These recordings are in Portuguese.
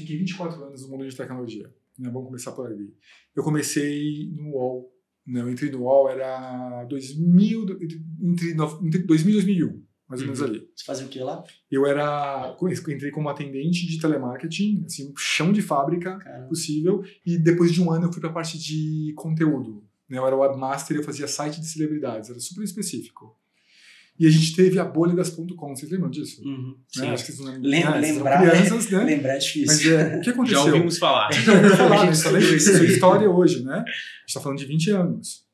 Fiquei 24 anos no mundo de tecnologia. Né? Vamos começar por ali. Eu comecei no UOL. Né? Eu entrei no UOL, era 2000, entre, entre 2000 e 2001, mais ou menos Uhum. ali. Você fazia o que lá? Eu era, entrei como atendente de telemarketing, assim, chão de fábrica Caramba. possível, e depois de um ano eu fui para a parte de conteúdo. Né? Eu era webmaster, eu fazia site de celebridades, era super específico. E a gente teve a bolha das .com, vocês lembram disso? Uhum. Né? Acho que vocês não Lem-? Vocês são lembrar, crianças, né? Lembrar é Mas difícil. é, o que aconteceu? Já ouvimos falar. Já ouviu falar, A né? gente Isso é história hoje, né? A gente está falando de 20 anos.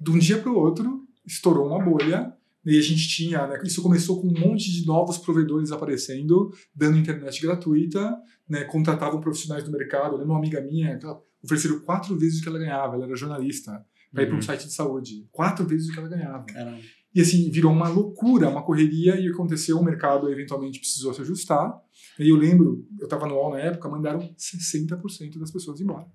De um dia para o outro, estourou uma bolha e a gente tinha, né, isso começou com um monte de novos provedores aparecendo, dando internet gratuita, né, contratavam profissionais do mercado. Eu lembro uma amiga minha, que ofereceram quatro vezes o que ela ganhava, ela era jornalista, para ir para um Uhum. site de saúde. Quatro vezes o que ela ganhava. Caramba. E assim, virou uma loucura, uma correria, e aconteceu, o mercado eventualmente precisou se ajustar. E eu lembro, eu estava no UOL na época, mandaram 60% das pessoas embora.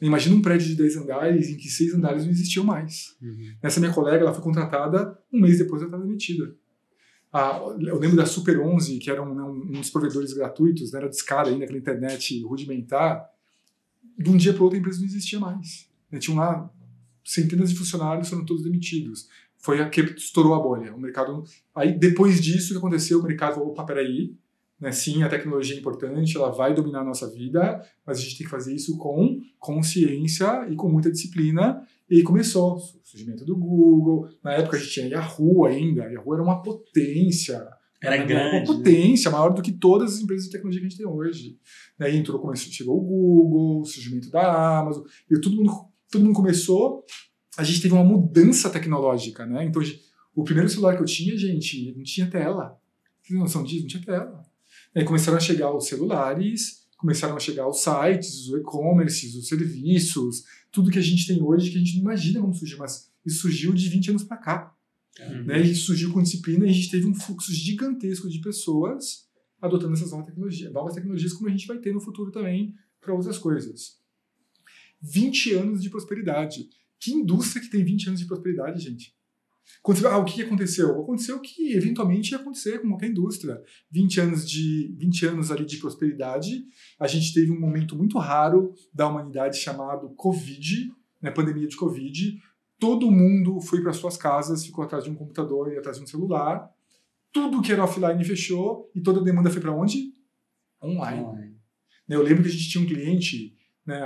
Imagina um prédio de 10 andares em que seis andares não existiam mais. Uhum. Essa minha colega, ela foi contratada, um mês depois ela estava demitida. Ah, eu lembro da Super 11, que era um, né, um dos provedores gratuitos, né, era de escada ainda, aquela internet rudimentar. De um dia para o outro a empresa não existia mais. Né, tinham lá centenas de funcionários, foram todos demitidos. Foi a que estourou a bolha. O mercado. Aí depois disso, que aconteceu? O mercado falou: opa, peraí. Né, sim, a tecnologia é importante, ela vai dominar a nossa vida, mas a gente tem que fazer isso com consciência e com muita disciplina. E aí começou o surgimento do Google. Na época a gente tinha Yahoo ainda. Yahoo era uma potência. Era Né, grande, Uma né? potência maior do que todas as empresas de tecnologia que a gente tem hoje. Daí entrou, começou, chegou o Google, o surgimento da Amazon, e todo mundo, todo mundo começou. A gente teve uma mudança tecnológica, né? Então, o primeiro celular que eu tinha, gente, não tinha tela. Vocês têm noção disso? Não tinha tela. Aí começaram a chegar os celulares, começaram a chegar os sites, os e-commerces, os serviços, tudo que a gente tem hoje que a gente não imagina como surgiu, mas isso surgiu de 20 anos para cá. Caramba. Né? E surgiu com disciplina e a gente teve um fluxo gigantesco de pessoas adotando essas novas tecnologias, novas tecnologias como a gente vai ter no futuro também para outras coisas. 20 anos de prosperidade. Que indústria que tem 20 anos de prosperidade, gente? Quando ah, o que aconteceu? Aconteceu o que eventualmente ia acontecer com qualquer indústria. 20 anos, de, 20 anos ali de prosperidade. A gente teve um momento muito raro da humanidade chamado Covid, né, pandemia de Covid. Todo mundo foi para suas casas, ficou atrás de um computador e atrás de um celular. Tudo que era offline fechou e toda a demanda foi para onde? Online. Online. Né, Eu lembro que a gente tinha um cliente, né,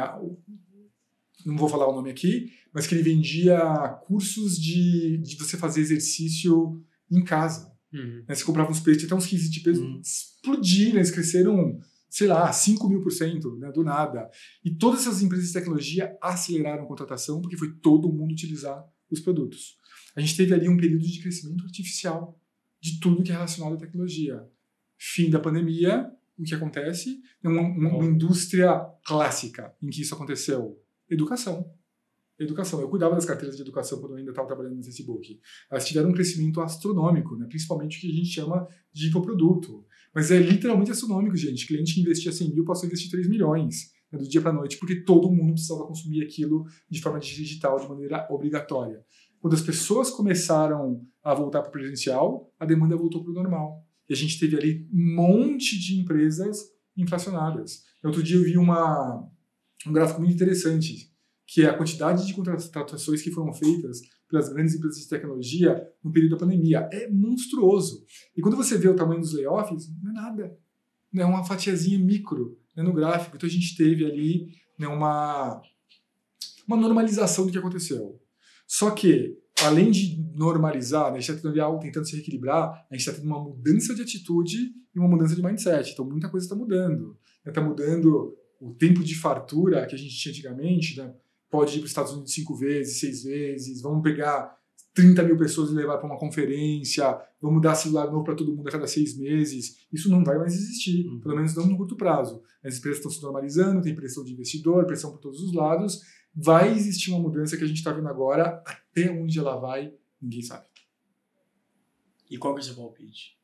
não vou falar o nome aqui, mas que ele vendia cursos de, de você fazer exercício em casa. Uhum. Né, Você comprava uns peixes, até uns 15 de peso, Uhum. explodiram, eles cresceram, sei lá, 5 mil por cento, né, do nada. E todas essas empresas de tecnologia aceleraram a contratação porque foi todo mundo utilizar os produtos. A gente teve ali um período de crescimento artificial de tudo que é relacionado à tecnologia. Fim da pandemia, o que acontece? Uma, uma- uma indústria clássica em que isso aconteceu. Educação. Educação. Eu cuidava das carteiras de educação quando eu ainda estava trabalhando no Facebook. Elas tiveram um crescimento astronômico, né? principalmente o que a gente chama de infoproduto. Mas é literalmente astronômico, gente. Cliente que investia 100 mil passou a investir 3 milhões né, do dia para a noite, porque todo mundo precisava consumir aquilo de forma digital, de maneira obrigatória. Quando as pessoas começaram a voltar para o presencial, a demanda voltou para o normal. E a gente teve ali um monte de empresas inflacionadas. Outro dia eu vi uma, um gráfico muito interessante, que é a quantidade de contratações que foram feitas pelas grandes empresas de tecnologia no período da pandemia. É monstruoso. E quando você vê o tamanho dos layoffs, não é nada. É uma fatiazinha micro né, no gráfico. Então a gente teve ali né, uma, uma normalização do que aconteceu. Só que, além de normalizar, né, a gente está tendo algo tentando se reequilibrar, a gente está tendo uma mudança de atitude e uma mudança de mindset. Então muita coisa está mudando. Está mudando o tempo de fartura que a gente tinha antigamente, né? pode ir para os Estados Unidos cinco vezes, seis vezes, vamos pegar 30 mil pessoas e levar para uma conferência, vamos dar celular novo para todo mundo a cada seis meses. Isso não vai mais existir, Uhum. pelo menos não no curto prazo. As empresas estão se normalizando, tem pressão de investidor, pressão por todos os lados. Vai existir uma mudança que a gente está vendo agora, até onde ela vai, ninguém sabe. E qual que é o seu palpite?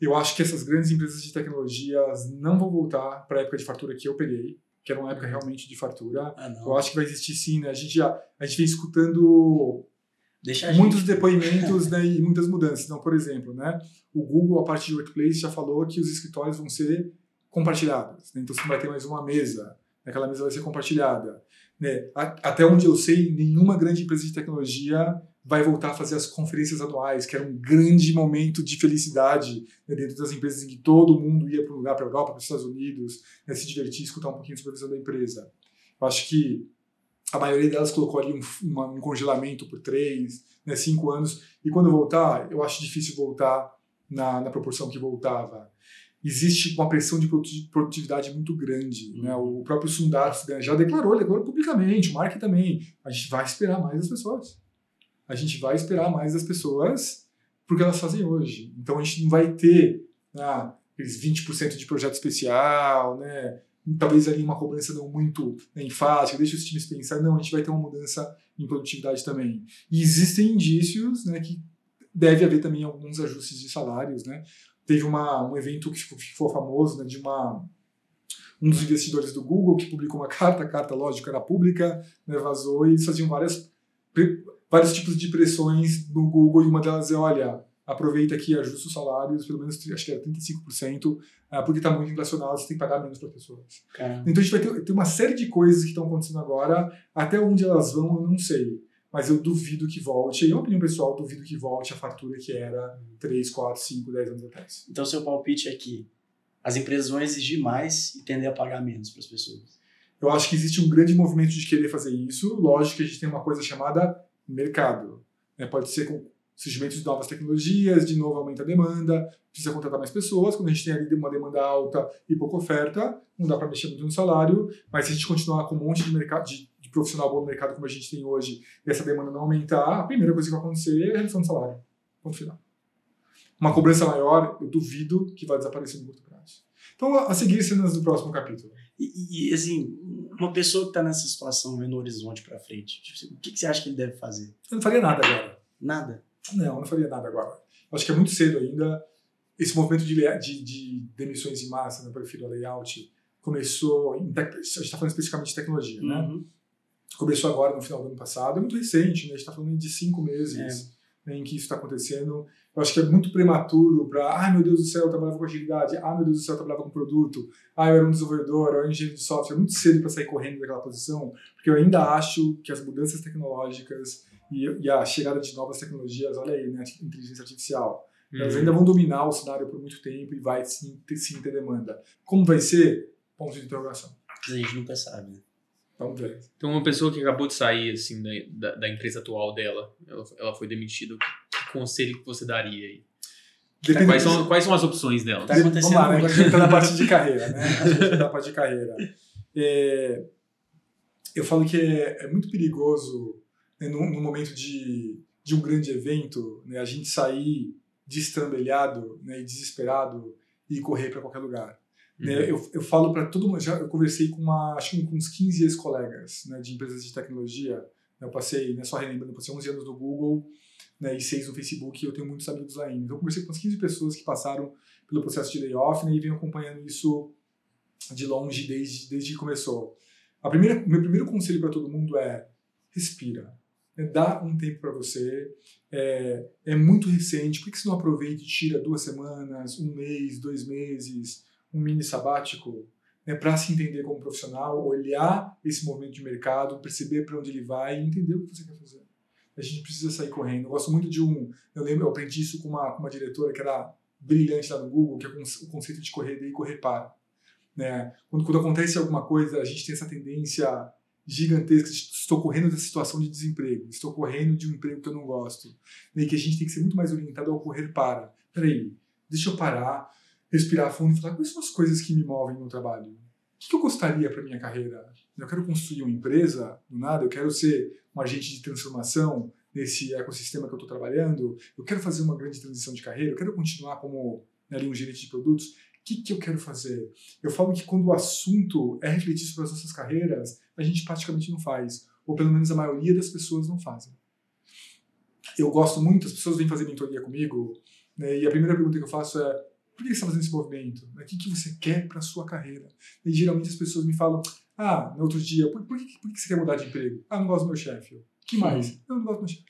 Eu acho que essas grandes empresas de tecnologias não vão voltar para a época de fartura que eu peguei, que era uma época realmente de fartura. Ah. Eu acho que vai existir sim, né? A gente já a gente vem escutando Deixa a gente. muitos depoimentos né, e muitas mudanças. Então, por exemplo, né, o Google, a parte de workplace, já falou que os escritórios vão ser compartilhadas. Né? Então você não vai ter mais uma mesa, aquela mesa vai ser compartilhada. Né? Até onde eu sei, nenhuma grande empresa de tecnologia vai voltar a fazer as conferências anuais, que era um grande momento de felicidade né, dentro das empresas em que todo mundo ia para um lugar, para a Europa, para os Estados Unidos, né, se divertir, escutar um pouquinho a visão da empresa. Eu acho que a maioria delas colocou ali um, uma, um congelamento por três, né, cinco anos, e quando voltar, eu acho difícil voltar na, na proporção que voltava existe uma pressão de produtividade muito grande. Né? O próprio Sundar já declarou, ele declarou publicamente, o Mark também. A gente vai esperar mais das pessoas. A gente vai esperar mais das pessoas porque elas fazem hoje. Então a gente não vai ter ah, aqueles 20% de projeto especial, né? talvez ali uma cobrança não muito né, enfática, deixa os times pensar. Não, a gente vai ter uma mudança em produtividade também. E existem indícios né, que deve haver também alguns ajustes de salários, né? teve uma, um evento que ficou famoso, né, de uma um dos investidores do Google que publicou uma carta, a carta lógica era pública, né, vazou e faziam várias vários tipos de pressões no Google e uma delas é, olha, aproveita aqui, ajusta os salários, pelo menos acho que era 35%, ah, porque está muito inflacionado, você tem que pagar menos para as pessoas. Então a gente vai ter, ter uma série de coisas que estão acontecendo agora, até onde elas vão eu não sei mas eu duvido que volte, em opinião pessoal, duvido que volte a fatura que era 3, 4, 5, 10 anos atrás. Então, seu palpite é que as empresas vão exigir mais e tender a pagar menos para as pessoas. Eu acho que existe um grande movimento de querer fazer isso. Lógico que a gente tem uma coisa chamada mercado. Né? Pode ser com surgimento de novas tecnologias, de novo aumenta a demanda, precisa contratar mais pessoas. Quando a gente tem ali uma demanda alta e pouca oferta, não dá para mexer muito no salário, mas se a gente continuar com um monte de mercado de de profissional bom no mercado como a gente tem hoje e essa demanda não aumentar, a primeira coisa que vai acontecer é a redução do salário. Ponto final. Uma cobrança maior, eu duvido que vai desaparecer no curto prazo. Então, a seguir cenas do próximo capítulo. E, e assim, uma pessoa que está nessa situação vendo o horizonte para frente, tipo, o que, que, você acha que ele deve fazer? Eu não faria nada agora. Nada? Não, eu não faria nada agora. Eu acho que é muito cedo ainda. Esse movimento de, de, de demissões em massa, né, prefiro a layout, começou. Em, a gente está falando especificamente de tecnologia, né? uhum. né? começou agora no final do ano passado, é muito recente, né? a gente está falando de cinco meses é. Né, em que isso está acontecendo. Eu acho que é muito prematuro para, ai meu Deus do céu, eu trabalhava com agilidade, ah meu Deus do céu, eu trabalhava com produto, ah eu era um desenvolvedor, eu era um engenheiro de software. É muito cedo para sair correndo daquela posição, porque eu ainda acho que as mudanças tecnológicas e, e a chegada de novas tecnologias, olha aí, né, inteligência artificial, uhum. elas ainda vão dominar o cenário por muito tempo e vai sim ter, sim ter demanda. Como vai ser? Ponto de interrogação. A gente nunca sabe, Vamos ver. Então, uma pessoa que acabou de sair assim da, da, empresa atual dela, ela, ela foi demitida, que conselho que você daria aí? quais, são, quais são as opções dela? Tá Vamos lá, né? a gente está na parte de carreira, né? A gente está na parte de carreira. É, eu falo que é, é muito perigoso, né, no, no, momento de, de um grande evento, né, a gente sair destrambelhado né, e desesperado e correr para qualquer lugar. Né, uhum. Eu, eu falo para todo mundo, já eu conversei com uma, acho que com uns 15 ex-colegas né, de empresas de tecnologia. Eu passei, né, só relembrando, eu passei 11 anos no Google né, e 6 no Facebook e eu tenho muitos amigos lá ainda. Então eu conversei com umas 15 pessoas que passaram pelo processo de layoff né, e venho acompanhando isso de longe desde, desde que começou. A primeira, meu primeiro conselho para todo mundo é respira. Né, dá um tempo para você. É, é muito recente. Por que você não aproveita e tira duas semanas, um mês, dois meses? Um mini sabático né, para se entender como profissional, olhar esse movimento de mercado, perceber para onde ele vai e entender o que você quer fazer. A gente precisa sair correndo. Eu gosto muito de um. Eu lembro, eu aprendi isso com uma, com uma diretora que era brilhante lá no Google, que é o conceito de correr e correr para. Né? Quando, quando acontece alguma coisa, a gente tem essa tendência gigantesca estou correndo da situação de desemprego, estou correndo de um emprego que eu não gosto. E que a gente tem que ser muito mais orientado ao correr para. Peraí, deixa eu parar, respirar fundo e falar quais são as coisas que me movem no trabalho. O que eu gostaria para minha carreira? Eu quero construir uma empresa do nada, eu quero ser um agente de transformação nesse ecossistema que eu estou trabalhando, eu quero fazer uma grande transição de carreira, eu quero continuar como né, um gerente de produtos. O que, que eu quero fazer? Eu falo que quando o assunto é refletir sobre as nossas carreiras, a gente praticamente não faz, ou pelo menos a maioria das pessoas não fazem. Eu gosto muito, as pessoas vêm fazer mentoria comigo, né, e a primeira pergunta que eu faço é: por que você está fazendo esse movimento? O que, que você quer para a sua carreira? E geralmente as pessoas me falam, ah, no outro dia, por, por, que, por que você quer mudar de emprego? Ah, não gosto do meu chefe. que mais? Não, não gosto do meu chefe.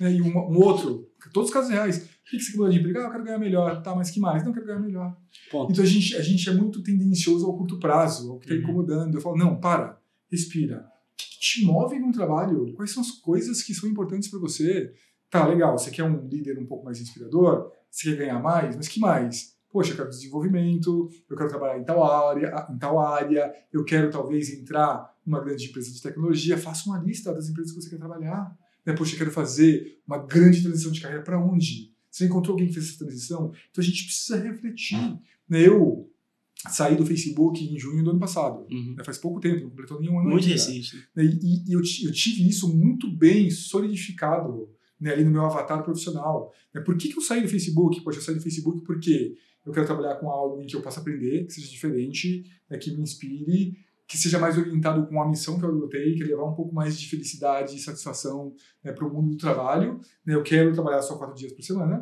E um, um, outro, todos os casos reais, que, que você mudou de emprego? Ah, eu quero ganhar melhor. Tá, mas que mais? Não, eu quero ganhar melhor. Ponto. Então a gente, a gente é muito tendencioso ao curto prazo, ao que está Uhum. incomodando. Eu falo, não, para, respira. O que, que te move num trabalho? Quais são as coisas que são importantes para você? Tá, legal, você quer um líder um pouco mais inspirador? Você quer ganhar mais? Mas que mais? Poxa, eu quero desenvolvimento, eu quero trabalhar em tal área, em tal área, eu quero talvez entrar numa grande empresa de tecnologia. Faça uma lista das empresas que você quer trabalhar. Né? Poxa, eu quero fazer uma grande transição de carreira para onde? Você encontrou alguém que fez essa transição? Então a gente precisa refletir. Né? Eu saí do Facebook em junho do ano passado. Uhum. né? Faz pouco tempo, não completou nenhum ano Muito ainda. recente. né? E, e eu, eu tive isso muito bem solidificado né, ali no meu avatar profissional. Né? Por que, que eu saí do Facebook? Poxa, eu saí do Facebook porque eu quero trabalhar com algo em que eu possa aprender, que seja diferente, né, que me inspire, que seja mais orientado com a missão que eu adotei, que é levar um pouco mais de felicidade e satisfação né, para o mundo do trabalho. né? Eu quero trabalhar só quatro dias por semana.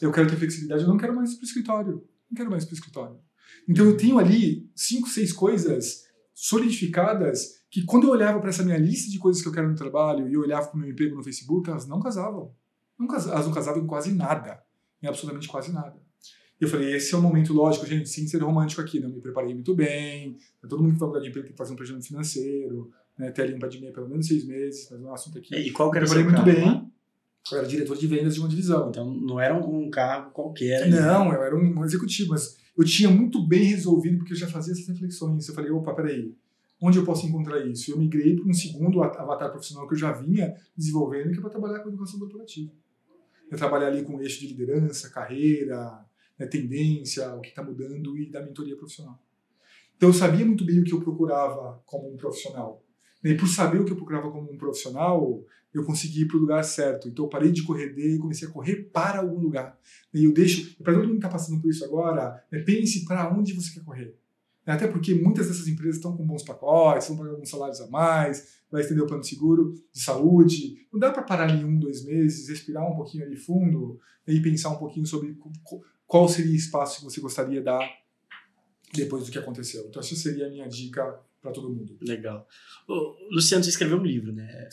Eu quero ter flexibilidade, eu não quero mais para o escritório. Não quero mais para o escritório. Então eu tenho ali cinco, seis coisas solidificadas que quando eu olhava para essa minha lista de coisas que eu quero no trabalho e eu olhava para o meu emprego no Facebook, elas não casavam. Não elas não casavam em quase nada. Em absolutamente quase nada. E eu falei, esse é o momento lógico, gente, sem ser romântico aqui, não me preparei muito bem, todo mundo que vai mudar de emprego tem que fazer um planejamento financeiro, né, ter ali um de meia pelo menos seis meses, mas é um assunto aqui. E qual que Eu era o seu muito bem, eu era diretor de vendas de uma divisão. Então não era um cargo qualquer. Não, eu era um executivo, mas eu tinha muito bem resolvido porque eu já fazia essas reflexões. Eu falei, opa, peraí, onde eu posso encontrar isso? Eu migrei para um segundo at- avatar profissional que eu já vinha desenvolvendo, que é para trabalhar com educação corporativa. Eu trabalhar ali com o eixo de liderança, carreira, né, tendência, o que está mudando e da mentoria profissional. Então eu sabia muito bem o que eu procurava como um profissional. E por saber o que eu procurava como um profissional, eu consegui ir para o lugar certo. Então eu parei de correr de e comecei a correr para algum lugar. E eu deixo, para todo mundo que está passando por isso agora, né, pense para onde você quer correr. Né, Até porque muitas dessas empresas estão com bons pacotes, vão pagar alguns salários a mais, vai estender o plano de seguro de saúde. Não dá para parar ali um, dois meses, respirar um pouquinho ali fundo né, e pensar um pouquinho sobre qual seria o espaço que você gostaria de dar depois do que aconteceu. Então, essa seria a minha dica para todo mundo. Legal. Luciano, você escreveu um livro, né?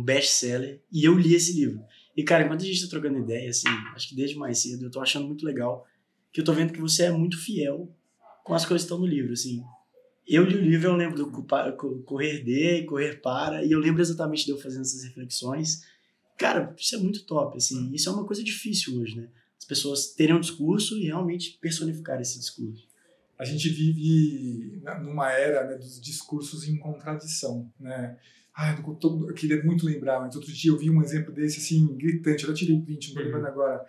Um best-seller. E eu li esse livro. E, cara, enquanto a gente tá trocando ideia, assim, acho que desde mais cedo, eu tô achando muito legal que eu tô vendo que você é muito fiel com as coisas que estão no livro, assim. Eu li o livro, eu lembro do Correr de, Correr para, e eu lembro exatamente de eu fazendo essas reflexões. Cara, isso é muito top, assim. Isso é uma coisa difícil hoje, né? As pessoas terem um discurso e realmente personificar esse discurso. a gente vive numa era né, dos discursos em contradição, né? Ah, eu, tô- eu queria muito lembrar, mas outro dia eu vi um exemplo desse assim gritante. Eu já tirei print, não tô Uhum. lembrando agora.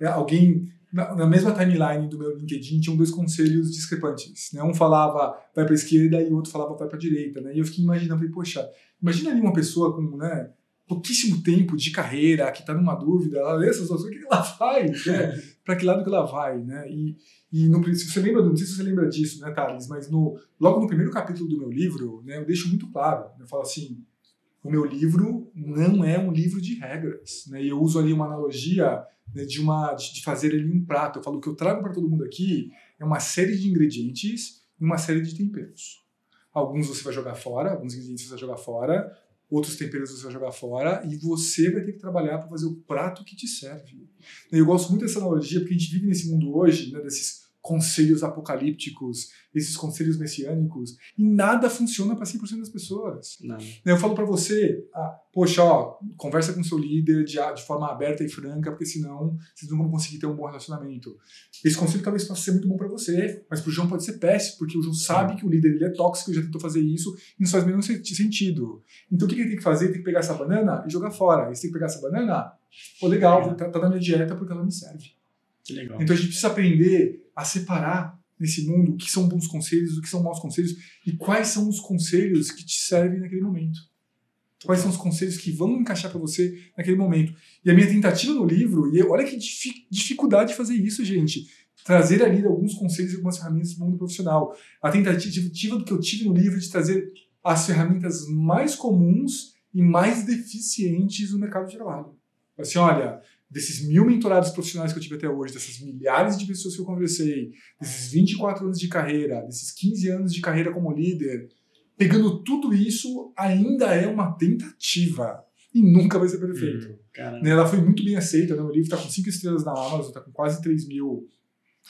É, alguém na, na mesma timeline do meu LinkedIn tinham dois conselhos discrepantes. Né? Um falava vai para a esquerda e o outro falava vai para a direita. Né? E eu fiquei imaginando, falei, poxa, imagina ali uma pessoa com né, pouquíssimo tempo de carreira, que está numa dúvida, ela lê essas coisas, o que ela faz? Né? para que lado que ela vai? Né? E, e no, se você lembra, não sei se você lembra disso, né, Thales, mas no, logo no primeiro capítulo do meu livro, né, eu deixo muito claro, eu falo assim, o meu livro não é um livro de regras, né, e eu uso ali uma analogia né, de uma de, de fazer ali um prato. Eu falo o que eu trago para todo mundo aqui é uma série de ingredientes e uma série de temperos. Alguns você vai jogar fora, alguns ingredientes você vai jogar fora, outros temperos você vai jogar fora e você vai ter que trabalhar para fazer o prato que te serve. Eu gosto muito dessa analogia porque a gente vive nesse mundo hoje, né, desses conselhos apocalípticos, esses conselhos messiânicos, e nada funciona para 100% das pessoas. Não. Eu falo para você, ah, poxa, ó, conversa com seu líder de, de forma aberta e franca, porque senão vocês não vão conseguir ter um bom relacionamento. Esse conselho talvez possa ser muito bom para você, mas para o João pode ser péssimo, porque o João sabe que o líder ele é tóxico, já tentou fazer isso, e não faz nenhum sen- sentido. Então o que que ele tem que fazer? Ele tem que pegar essa banana e jogar fora. Ele tem que pegar essa banana, pô, legal, tá, tá na minha dieta porque ela me serve. Legal. Então a gente precisa aprender a separar nesse mundo o que são bons conselhos, o que são maus conselhos e quais são os conselhos que te servem naquele momento. Quais são os conselhos que vão encaixar para você naquele momento. E a minha tentativa no livro, e eu- olha que difi- dificuldade de fazer isso, gente. Trazer ali alguns conselhos e algumas ferramentas do mundo profissional. A tentativa do que eu tive no livro de trazer as ferramentas mais comuns e mais deficientes no mercado de trabalho. Assim, olha, desses mil mentorados profissionais que eu tive até hoje, dessas milhares de pessoas que eu conversei, desses 24 anos de carreira, desses 15 anos de carreira como líder, pegando tudo isso, ainda é uma tentativa. E nunca vai ser perfeito. Né, ela foi muito bem aceita, né? o livro está com cinco estrelas na Amazon, está com quase 3 mil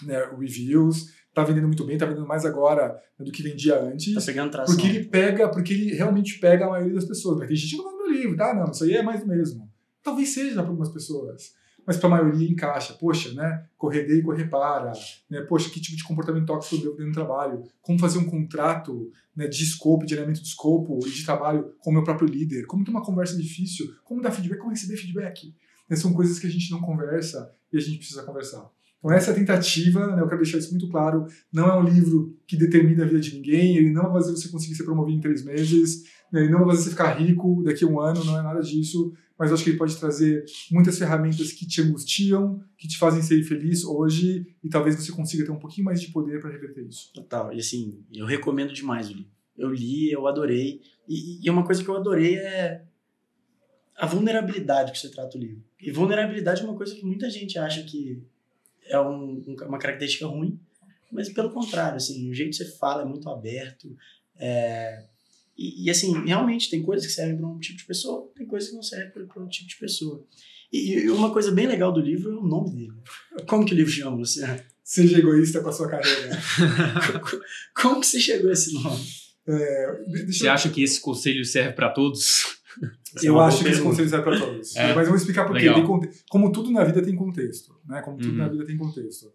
né, reviews, está vendendo muito bem, está vendendo mais agora né, do que vendia antes. Tá pegando tração. Porque ele pega, porque ele realmente pega a maioria das pessoas. Mas tem gente que não no livro, tá? Não, isso aí é mais do mesmo. Talvez seja para algumas pessoas mas para a maioria encaixa. Poxa, né? Correr e correr para. Né? Poxa, que tipo de comportamento tóxico eu devo no trabalho? Como fazer um contrato né, de escopo, de alinhamento de escopo e de trabalho com o meu próprio líder? Como ter uma conversa difícil? Como dar feedback? Como receber feedback? Né, são coisas que a gente não conversa e a gente precisa conversar. Então, essa é tentativa, né, eu quero deixar isso muito claro. Não é um livro que determina a vida de ninguém, ele não vai fazer você conseguir ser promovido em três meses, né, ele não vai você ficar rico daqui a um ano, não é nada disso mas acho que ele pode trazer muitas ferramentas que te angustiam, que te fazem ser feliz hoje, e talvez você consiga ter um pouquinho mais de poder para reverter isso. Total. E assim, eu recomendo demais o livro. Eu li, eu adorei. E, e uma coisa que eu adorei é a vulnerabilidade que você trata o livro. E vulnerabilidade é uma coisa que muita gente acha que é um, uma característica ruim, mas pelo contrário, assim, o jeito que você fala é muito aberto, é, e, e, assim, realmente tem coisas que servem para um tipo de pessoa, tem coisas que não servem para um tipo de pessoa. E, e, uma coisa bem legal do livro é o nome dele. Como que o livro chama, Luciano? Seja egoísta com a sua carreira. Como que você chegou a esse nome? É, você eu... acha que esse conselho serve para todos? eu é acho que esse conselho serve para todos. É? Mas eu vou explicar por quê. Como tudo na vida tem contexto. Né? Como tudo uhum. na vida tem contexto.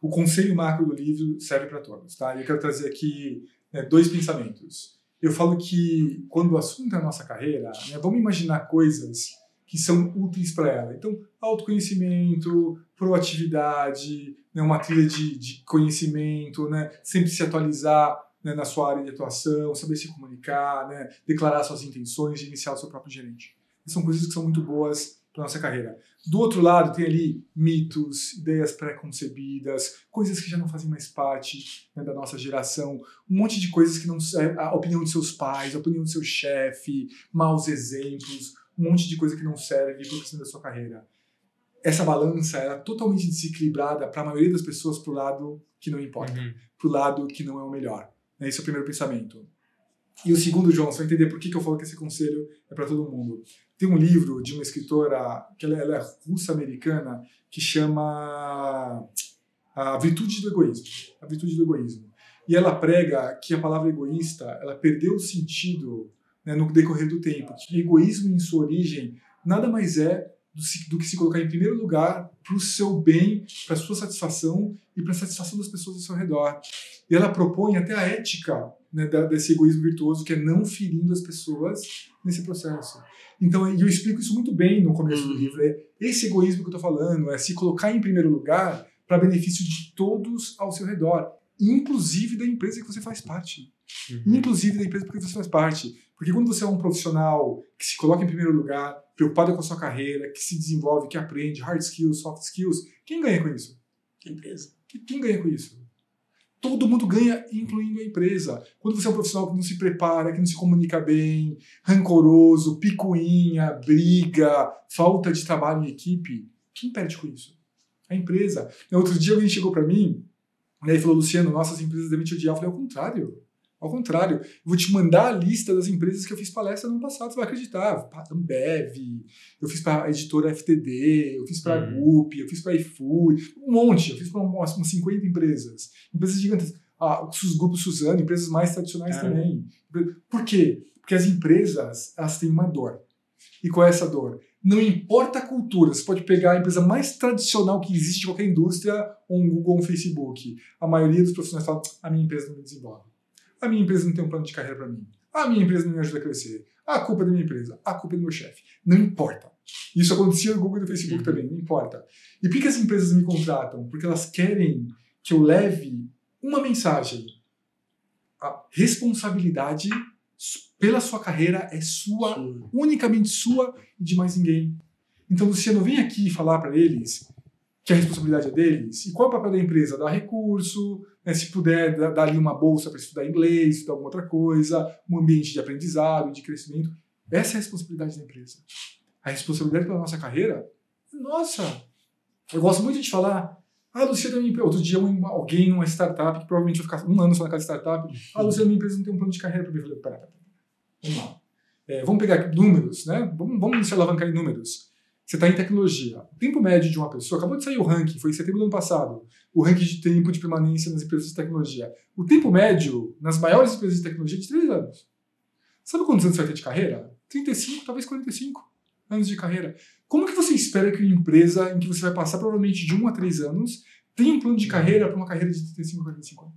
O conselho macro do livro serve para todos. Tá? E eu quero trazer aqui né, dois pensamentos eu falo que quando o assunto é a nossa carreira, né, vamos imaginar coisas que são úteis para ela. Então, autoconhecimento, proatividade, né, uma trilha de, de conhecimento, né, sempre se atualizar né, na sua área de atuação, saber se comunicar, né, declarar suas intenções, iniciar o seu próprio gerente. São coisas que são muito boas para nossa carreira. Do outro lado, tem ali mitos, ideias pré-concebidas, coisas que já não fazem mais parte né, da nossa geração, um monte de coisas que não. A opinião de seus pais, a opinião do seu chefe, maus exemplos, um monte de coisa que não serve para o crescimento da sua carreira. Essa balança era totalmente desequilibrada para a maioria das pessoas para o lado que não importa, uhum. para o lado que não é o melhor. Esse é o primeiro pensamento. E o segundo, João, você vai entender por que, que eu falo que esse conselho é para todo mundo. Tem um livro de uma escritora, que ela, ela é russa-americana, que chama A Virtude do Egoísmo. A Virtude do Egoísmo. E ela prega que a palavra egoísta ela perdeu o sentido né, no decorrer do tempo. Que egoísmo, em sua origem, nada mais é do, do que se colocar em primeiro lugar para o seu bem, para a sua satisfação e para a satisfação das pessoas ao seu redor. E ela propõe até a ética né, desse egoísmo virtuoso, que é não ferindo as pessoas nesse processo. Então, eu explico isso muito bem no começo do uhum. livro. É esse egoísmo que eu estou falando, é se colocar em primeiro lugar para benefício de todos ao seu redor, inclusive da empresa que você faz parte. Uhum. Inclusive da empresa que você faz parte. Porque quando você é um profissional que se coloca em primeiro lugar, preocupado com a sua carreira, que se desenvolve, que aprende hard skills, soft skills, quem ganha com isso? A empresa. Quem ganha com isso? Todo mundo ganha, incluindo a empresa. Quando você é um profissional que não se prepara, que não se comunica bem, rancoroso, picuinha, briga, falta de trabalho em equipe, quem perde com isso? A empresa. No outro dia alguém chegou para mim né, e falou, Luciano, nossas empresas devem te odiar. Eu falei, ao contrário. Ao contrário, eu vou te mandar a lista das empresas que eu fiz palestra no ano passado, você vai acreditar. Ambev, eu fiz para a editora FTD, eu fiz para a uhum. Gup, eu fiz para a iFood, um monte, eu fiz para umas, umas 50 empresas. Empresas gigantes. Ah, os grupos Suzano, empresas mais tradicionais é. também. Por quê? Porque as empresas, elas têm uma dor. E qual é essa dor? Não importa a cultura, você pode pegar a empresa mais tradicional que existe de qualquer indústria, ou um Google ou um Facebook. A maioria dos profissionais falam, a minha empresa não me desenvolve. A minha empresa não tem um plano de carreira para mim. A minha empresa não me ajuda a crescer. A culpa é da minha empresa. A culpa é do meu chefe. Não importa. Isso acontecia no Google e no Facebook uhum. também. Não importa. E por que as empresas me contratam? Porque elas querem que eu leve uma mensagem. A responsabilidade pela sua carreira é sua, Sim. unicamente sua e de mais ninguém. Então, Luciano, vem aqui falar para eles que a responsabilidade é deles. E qual é o papel da empresa? Dar recurso, né, se puder, dar, ali uma bolsa para estudar inglês, estudar alguma outra coisa, um ambiente de aprendizado, de crescimento. Essa é a responsabilidade da empresa. A responsabilidade pela nossa carreira, nossa, eu gosto muito de falar. Ah, Luciano, minha empresa. Outro dia, alguém numa startup, que provavelmente vai ficar um ano só naquela startup. Ah, Luciano, minha empresa não tem um plano de carreira para mim. Eu falei, pera, pera, vamos lá. É, vamos pegar números, né? Vamos, vamos se alavancar em números. Você está em tecnologia. O tempo médio de uma pessoa, acabou de sair o ranking, foi em setembro do ano passado, o ranking de tempo de permanência nas empresas de tecnologia. O tempo médio nas maiores empresas de tecnologia é de 3 anos. Sabe quantos anos você vai ter de carreira? 35, talvez 45 anos de carreira. Como que você espera que uma empresa em que você vai passar provavelmente de 1 a 3 anos tenha um plano de carreira para uma carreira de 35 a 45 anos?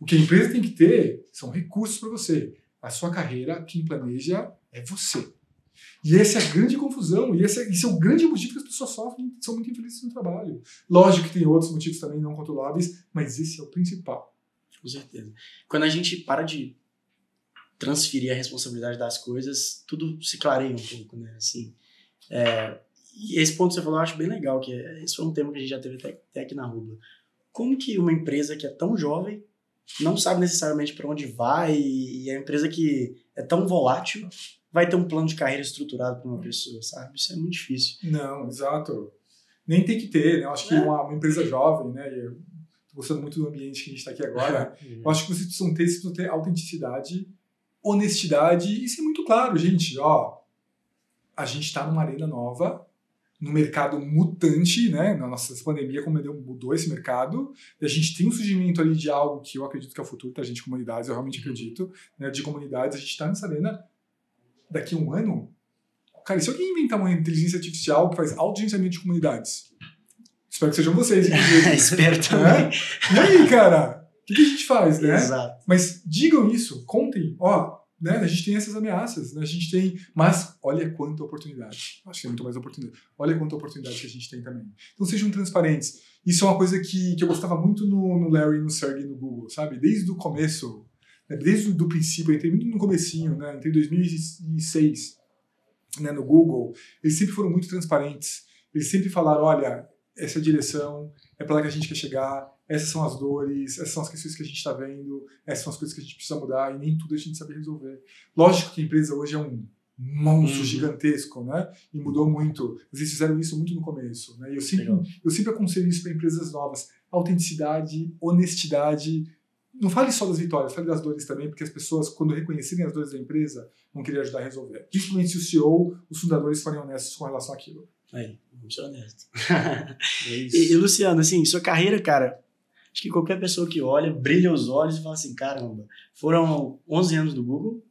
O que a empresa tem que ter são recursos para você. A sua carreira, quem planeja é você. E essa é a grande confusão, e esse é, esse é o grande motivo que as pessoas sofrem, são muito infelizes no trabalho. Lógico que tem outros motivos também não controláveis, mas esse é o principal. Com certeza. Quando a gente para de transferir a responsabilidade das coisas, tudo se clareia um pouco, né? Assim, é, e esse ponto que você falou eu acho bem legal, que é, esse foi um tema que a gente já teve até, até aqui na Rubla. Como que uma empresa que é tão jovem não sabe necessariamente para onde vai e é uma empresa que é tão volátil vai ter um plano de carreira estruturado para uma pessoa, sabe? Isso é muito difícil. Não, exato. Nem tem que ter, né? Eu acho que é. uma, uma, empresa jovem, né? Eu tô gostando muito do ambiente que a gente está aqui agora. Uhum. eu acho que vocês precisam ter, precisam ter autenticidade, honestidade e ser muito claro, gente. Ó, a gente está numa arena nova, no mercado mutante, né? Na nossa pandemia, como mudou esse mercado, e a gente tem um surgimento ali de algo que eu acredito que é o futuro da gente, comunidades, eu realmente acredito, né? De comunidades, a gente está nessa arena daqui a um ano, cara, e se alguém inventar uma inteligência artificial que faz autogerenciamento de comunidades? Espero que sejam vocês. Espero é? também. E aí, cara? O que, que, a gente faz, né? Exato. Mas digam isso, contem, ó, né? A gente tem essas ameaças, né? A gente tem, mas olha quanta oportunidade. Acho que é muito mais oportunidade. Olha quanta oportunidade que a gente tem também. Então sejam transparentes. Isso é uma coisa que, que eu gostava muito no, no Larry, no Sergey, no Google, sabe? Desde o começo, né, desde o princípio, eu entrei muito no comecinho, né, entrei em 2006 né, no Google, eles sempre foram muito transparentes. Eles sempre falaram, olha, essa é a direção, é para lá que a gente quer chegar, essas são as dores, essas são as questões que a gente está vendo, essas são as coisas que a gente precisa mudar e nem tudo a gente sabe resolver. Lógico que a empresa hoje é um monstro uhum. gigantesco, né? E mudou muito. Eles fizeram isso muito no começo, né? E eu sempre, eu sempre aconselho isso para empresas novas: autenticidade, honestidade, não fale só das vitórias, fale das dores também, porque as pessoas, quando reconhecerem as dores da empresa, vão querer ajudar a resolver. Principalmente se o CEO, os fundadores forem honestos com relação àquilo. Aí, vamos ser honestos. é isso. E, e, Luciano, assim, sua carreira, cara, acho que qualquer pessoa que olha, brilha os olhos e fala assim, caramba, foram 11 anos do Google.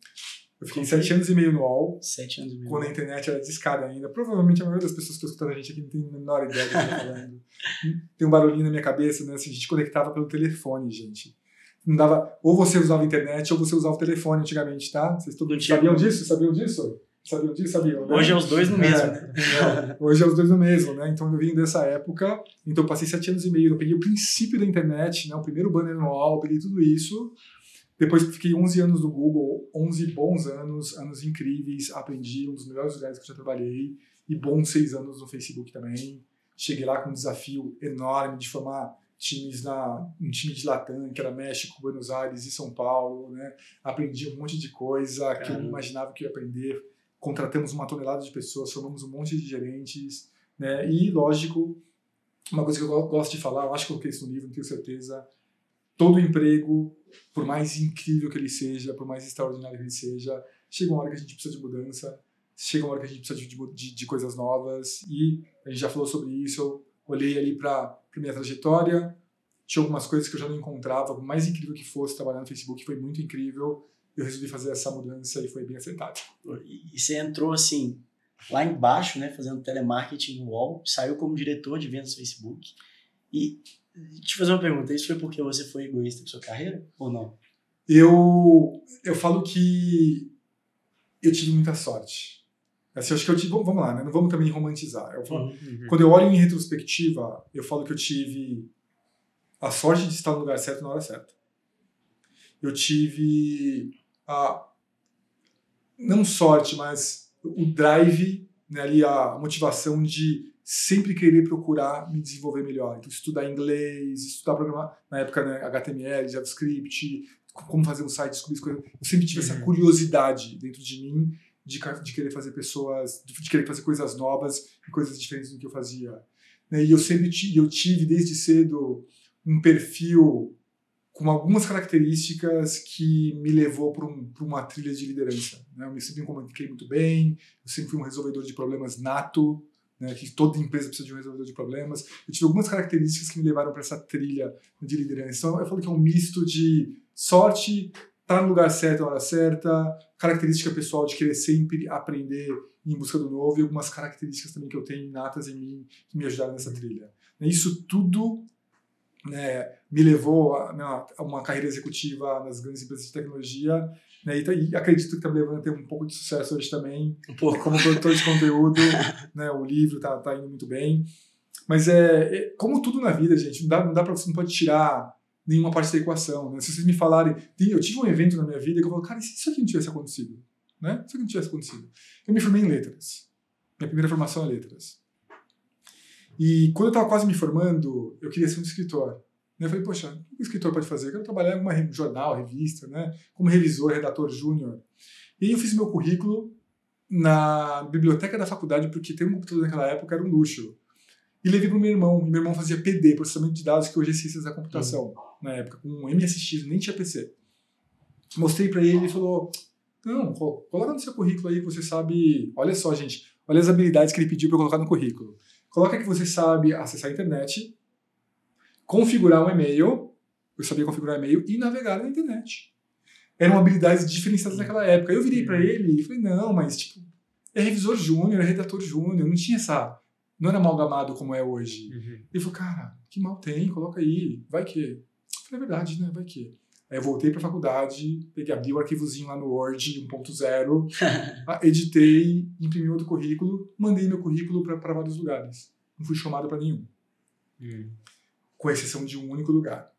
Eu fiquei 7 anos e meio no UOL. 7 anos e meio. Quando a internet era discada ainda. Provavelmente a maioria das pessoas que estão escutando a gente aqui não tem a menor ideia do que eu tô falando. tem um barulhinho na minha cabeça, né? Assim, a gente conectava pelo telefone, gente não dava, ou você usava a internet ou você usava o telefone antigamente, tá? Vocês todos sabiam disso? Sabiam disso? Sabiam disso? Sabiam, né? Hoje é os dois no é, mesmo, né? É, hoje é os dois no mesmo, né? Então eu vim dessa época, então eu passei sete anos e meio, eu peguei o princípio da internet, né? O primeiro banner no UOL, peguei tudo isso. Depois fiquei 11 anos no Google, 11 bons anos, anos incríveis, aprendi, um dos melhores lugares que eu já trabalhei, e bons seis anos no Facebook também. Cheguei lá com um desafio enorme de formar times na um time de Latam, que era México, Buenos Aires e São Paulo, né? Aprendi um monte de coisa Caramba. que eu não imaginava que eu ia aprender. Contratamos uma tonelada de pessoas, formamos um monte de gerentes, né? E lógico, uma coisa que eu gosto de falar, eu acho que eu coloquei isso no livro, não tenho certeza. Todo emprego, por mais incrível que ele seja, por mais extraordinário que ele seja, chega uma hora que a gente precisa de mudança, chega uma hora que a gente precisa de, de, de coisas novas e a gente já falou sobre isso olhei ali para minha trajetória, tinha algumas coisas que eu já não encontrava, por mais incrível que fosse trabalhar no Facebook, foi muito incrível. Eu resolvi fazer essa mudança e foi bem acertado. E você entrou assim, lá embaixo, né, fazendo telemarketing no UOL, saiu como diretor de vendas do Facebook. E te fazer uma pergunta, isso foi porque você foi egoísta com sua carreira ou não? Eu eu falo que eu tive muita sorte. Assim, acho que eu tive, vamos lá, né? não vamos também romantizar. Eu falo, uhum. Quando eu olho em retrospectiva, eu falo que eu tive a sorte de estar no lugar certo na hora certa. Eu tive a não sorte, mas o drive, né, ali a motivação de sempre querer procurar me desenvolver melhor. Então, estudar inglês, estudar programar, na época, né, HTML, JavaScript, como fazer um site, descobrir coisas. Eu sempre tive uhum. essa curiosidade dentro de mim de, de querer fazer pessoas, de, querer fazer coisas novas e coisas diferentes do que eu fazia. Né? E eu sempre eu tive desde cedo um perfil com algumas características que me levou para um, uma trilha de liderança. Né? Eu sempre me comuniquei muito bem, eu sempre fui um resolvedor de problemas nato, né? que toda empresa precisa de um resolvedor de problemas. Eu tive algumas características que me levaram para essa trilha de liderança. Então, eu falo que é um misto de sorte, estar tá no lugar certo na hora certa, característica pessoal de querer sempre aprender em busca do novo e algumas características também que eu tenho natas em mim que me ajudaram nessa trilha. Isso tudo né, me levou a, né, a, uma carreira executiva nas grandes empresas de tecnologia. Né, e, e, acredito que está me levando a ter um pouco de sucesso hoje também, um pouco. como produtor de conteúdo. né, o livro está tá indo muito bem. Mas é, é, como tudo na vida, gente, não dá, não dá para você não pode tirar nenhuma parte da equação. Né? Se vocês me falarem, eu tive um evento na minha vida que eu falo, cara, e se isso aqui não tivesse acontecido? Né? Se isso aqui não tivesse acontecido? Eu me formei em letras. Minha primeira formação é letras. E quando eu estava quase me formando, eu queria ser um escritor. Né? Eu falei, poxa, o que o escritor pode fazer? Eu quero trabalhar em um jornal, revista, né? como revisor, redator júnior. E aí eu fiz meu currículo na biblioteca da faculdade, porque ter um computador naquela época era um luxo. E levei para o meu irmão. E meu irmão fazia PD, processamento de dados, que hoje é ciências da computação, uhum. Na época, com um MSX, nem tinha PC. Mostrei para ele e ele falou: Não, coloca no seu currículo aí que você sabe. Olha só, gente, olha as habilidades que ele pediu para colocar no currículo. Coloca que você sabe acessar a internet, configurar um e-mail, eu sabia configurar e-mail, e navegar na internet. Eram habilidades diferenciadas naquela época. Eu virei para ele e falei, não, mas tipo, é revisor júnior, é redator júnior, não tinha essa... Não era amalgamado como é hoje. Uhum. Ele falou, cara, que mal tem, coloca aí, vai que... Eu falei, é verdade, né, vai que... Aí eu voltei para a faculdade, peguei, abri o arquivozinho lá no Word 1.0, editei, imprimi outro currículo, mandei meu currículo para vários lugares. Não fui chamado para nenhum. Hum. Com exceção de um único lugar.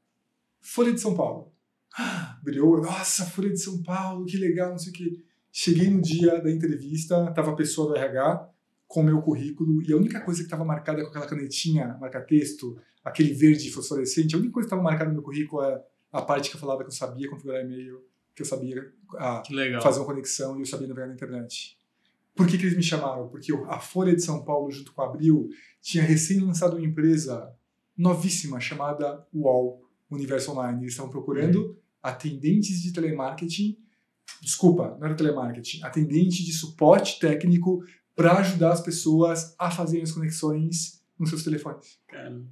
Folha de São Paulo. brilhou, nossa, Folha de São Paulo, que legal, não sei o quê. Cheguei no dia da entrevista, tava a pessoa do RH com o meu currículo e a única coisa que estava marcada com aquela canetinha, marca-texto, aquele verde fosforescente, a única coisa que estava marcada no meu currículo é a parte que eu falava que eu sabia configurar e-mail, que eu sabia ah, fazer uma conexão e eu sabia navegar na internet. Por que, que eles me chamaram? Porque a Folha de São Paulo, junto com a Abril, tinha recém lançado uma empresa novíssima chamada UOL, Universo Online. Eles estavam procurando uhum. atendentes de telemarketing, desculpa, não era telemarketing, atendente de suporte técnico para ajudar as pessoas a fazerem as conexões nos seus telefones. Caramba.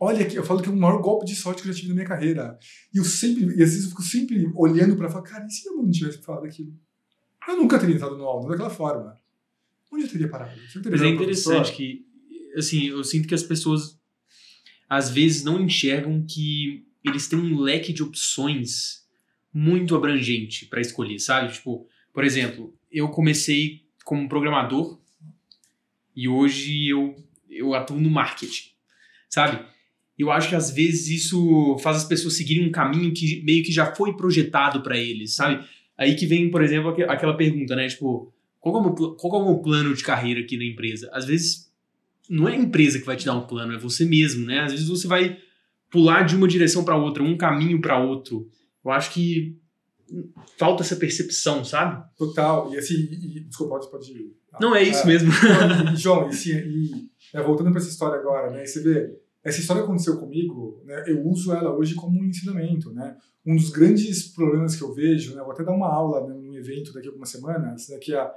Olha aqui, eu falo que é o maior golpe de sorte que eu já tive na minha carreira. E eu sempre, e às vezes eu fico sempre olhando para falar, cara, e se eu não tivesse falado aquilo? Eu nunca teria entrado no álbum daquela forma. Onde eu teria parado? Eu teria Mas é interessante que, assim, eu sinto que as pessoas às vezes não enxergam que eles têm um leque de opções muito abrangente para escolher, sabe? Tipo, por exemplo, eu comecei como programador e hoje eu, eu atuo no marketing, sabe? eu acho que às vezes isso faz as pessoas seguirem um caminho que meio que já foi projetado para eles, sabe? Aí que vem, por exemplo, aquela pergunta, né? Tipo, qual é, o meu, qual é o meu plano de carreira aqui na empresa? Às vezes não é a empresa que vai te dar um plano, é você mesmo, né? Às vezes você vai pular de uma direção para outra, um caminho para outro. Eu acho que falta essa percepção, sabe? Total. E assim, e, desculpa, pode, pode Não, é isso é, mesmo. E, João, e, e é, voltando para essa história agora, né? Você vê, essa história aconteceu comigo, né, eu uso ela hoje como um ensinamento. Né? Um dos grandes problemas que eu vejo, né, vou até dar uma aula né, num evento daqui a algumas semanas, né, que, é,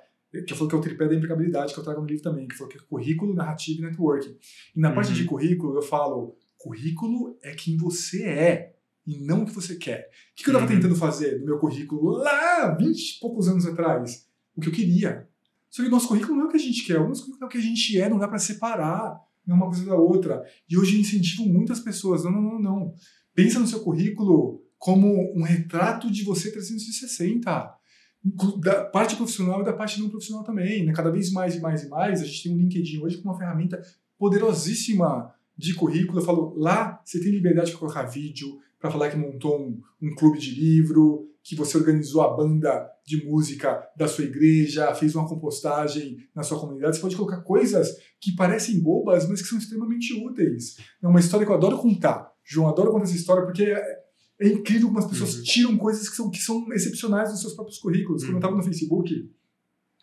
que eu falo que é o tripé da impecabilidade, que eu trago no livro também, que falou que é currículo, narrativa e networking. E na uhum. parte de currículo, eu falo, currículo é quem você é e não o que você quer. O que, que eu estava uhum. tentando fazer no meu currículo lá, 20 e poucos anos atrás? O que eu queria. Só que o nosso currículo não é o que a gente quer, o nosso currículo é o que a gente é, não dá para separar é uma coisa da outra. E hoje eu incentivo muitas pessoas, não, não, não, não. Pensa no seu currículo como um retrato de você 360. Da parte profissional e da parte não profissional também. Né? Cada vez mais e mais e mais, a gente tem um LinkedIn hoje com uma ferramenta poderosíssima de currículo. Eu falo, lá você tem liberdade para colocar vídeo, para falar que montou um, um clube de livro, que você organizou a banda de música da sua igreja, fez uma compostagem na sua comunidade. Você pode colocar coisas que parecem bobas, mas que são extremamente úteis. É uma história que eu adoro contar. João, adoro contar essa história porque é, é incrível como as pessoas uhum. tiram coisas que são, que são excepcionais nos seus próprios currículos. Uhum. Quando eu estava no Facebook,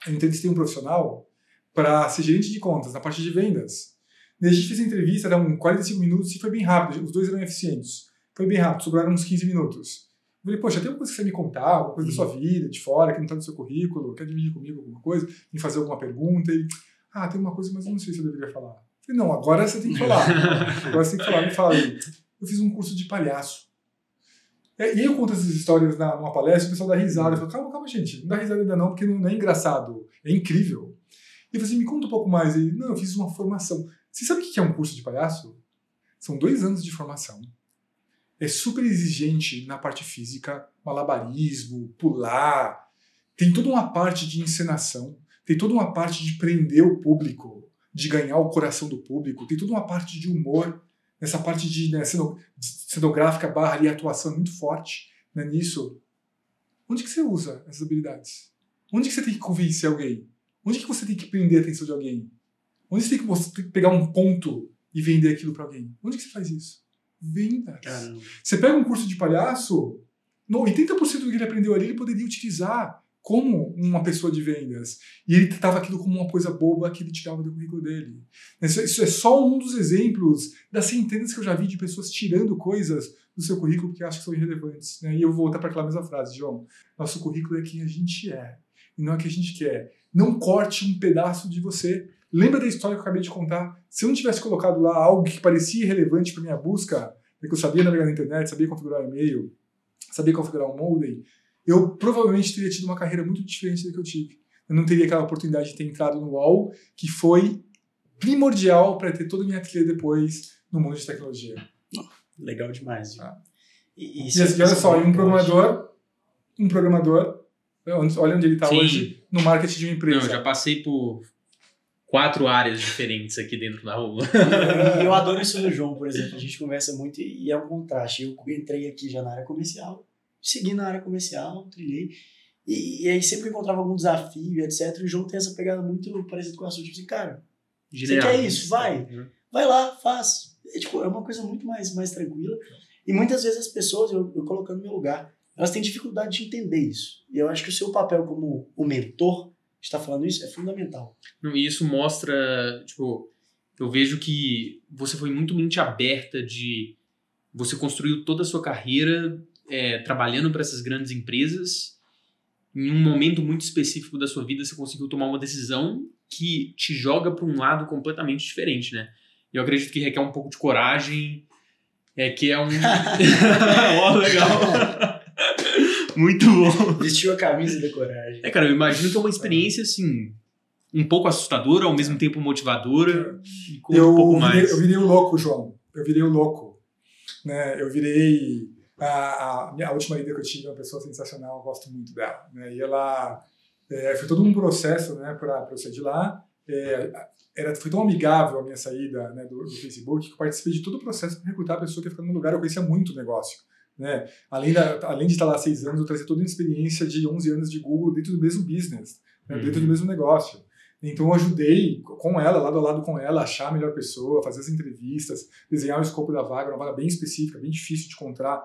eu entrevistei um profissional para ser gerente de contas na parte de vendas. E a gente fez a entrevista, eram 45 minutos e foi bem rápido, os dois eram eficientes. Foi bem rápido, sobraram uns 15 minutos. Eu falei, poxa, tem alguma coisa que você me contar, alguma coisa da sua vida, de fora, que não está no seu currículo, quer dividir comigo alguma coisa, me fazer alguma pergunta? E, ah, tem uma coisa, mas eu não sei se eu deveria falar. Eu falei, não, agora você tem que falar. agora você tem que falar. Me fala. Eu fiz um curso de palhaço. E aí eu conto essas histórias na, numa palestra, o pessoal dá risada. Eu falo, calma, calma, gente, não dá risada ainda não, porque não, não é engraçado, é incrível. E eu falei assim, me conta um pouco mais. Ele, não, eu fiz uma formação. Você sabe o que é um curso de palhaço? São dois anos de formação. É super exigente na parte física, malabarismo, pular. Tem toda uma parte de encenação, tem toda uma parte de prender o público, de ganhar o coração do público, tem toda uma parte de humor, nessa parte de né, cenográfica barra ali, atuação muito forte né, nisso. Onde que você usa essas habilidades? Onde que você tem que convencer alguém? Onde que você tem que prender a atenção de alguém? Onde você tem que, você tem que pegar um ponto e vender aquilo para alguém? Onde que você faz isso? Vendas. Caramba. Você pega um curso de palhaço, no 80% do que ele aprendeu ali ele poderia utilizar como uma pessoa de vendas. E ele tratava aquilo como uma coisa boba que ele tirava do currículo dele. Isso, é só um dos exemplos das centenas que eu já vi de pessoas tirando coisas do seu currículo porque acham que são irrelevantes. Né? E eu vou voltar para aquela mesma frase, João. Nosso currículo é quem a gente é, e não é o que a gente quer. Não corte um pedaço de você. Lembra da história que eu acabei de contar? Se eu não tivesse colocado lá algo que parecia irrelevante para minha busca, é que eu sabia navegar na internet, sabia configurar e-mail, sabia configurar um modem, eu provavelmente teria tido uma carreira muito diferente da que eu tive. Eu não teria aquela oportunidade de ter entrado no UOL, que foi primordial para ter toda a minha trilha depois no mundo de tecnologia. Legal demais. Ah. E, E, assim, olha só, e um programador, um programador, olha onde ele está hoje, no marketing de uma Não, empresa. eu já passei por quatro áreas diferentes aqui dentro da rua. E eu adoro isso no João, por exemplo. A gente conversa muito e é um contraste. Eu entrei aqui já na área comercial, segui na área comercial, trilhei. E, e aí sempre que encontrava algum desafio, etc. E o João tem essa pegada muito parecida com a sua. Tipo assim, cara, quer isso? Vai. vai lá, faz. É, tipo, é uma coisa muito mais, mais tranquila. E muitas vezes as pessoas, eu, eu colocando no meu lugar, elas têm dificuldade de entender isso. E eu acho que o seu papel como o mentor, está falando isso, é fundamental. Não, E isso mostra, tipo, eu vejo que você foi muito mente aberta de. Você construiu toda a sua carreira é, trabalhando para essas grandes empresas. Em um momento muito específico da sua vida, você conseguiu tomar uma decisão que te joga para um lado completamente diferente, né? Eu acredito que requer um pouco de coragem, é que é um. Ó, legal! muito bom! Vestiu a camisa da coragem. É, cara, eu imagino que é uma experiência, assim, um pouco assustadora, ao mesmo tempo motivadora. Eu, um pouco virei, mais. eu virei o louco, João. Eu virei o louco. Né? Eu virei. A, a, a última líder que eu tive é uma pessoa sensacional, eu gosto muito dela. Né? E ela. É, foi todo um processo né, para eu sair de lá. É, era, foi tão amigável a minha saída né, do, do Facebook que eu participei de todo o processo para recrutar a pessoa que ia ficar no lugar. Eu conhecia muito o negócio. Né? Além, da, além de estar lá seis anos, eu trazia toda uma experiência de 11 anos de Google dentro do mesmo business, né, Uhum. dentro do mesmo negócio. Então eu ajudei com ela, lado a lado com ela, a achar a melhor pessoa, fazer as entrevistas, desenhar o escopo da vaga, uma vaga bem específica, bem difícil de encontrar,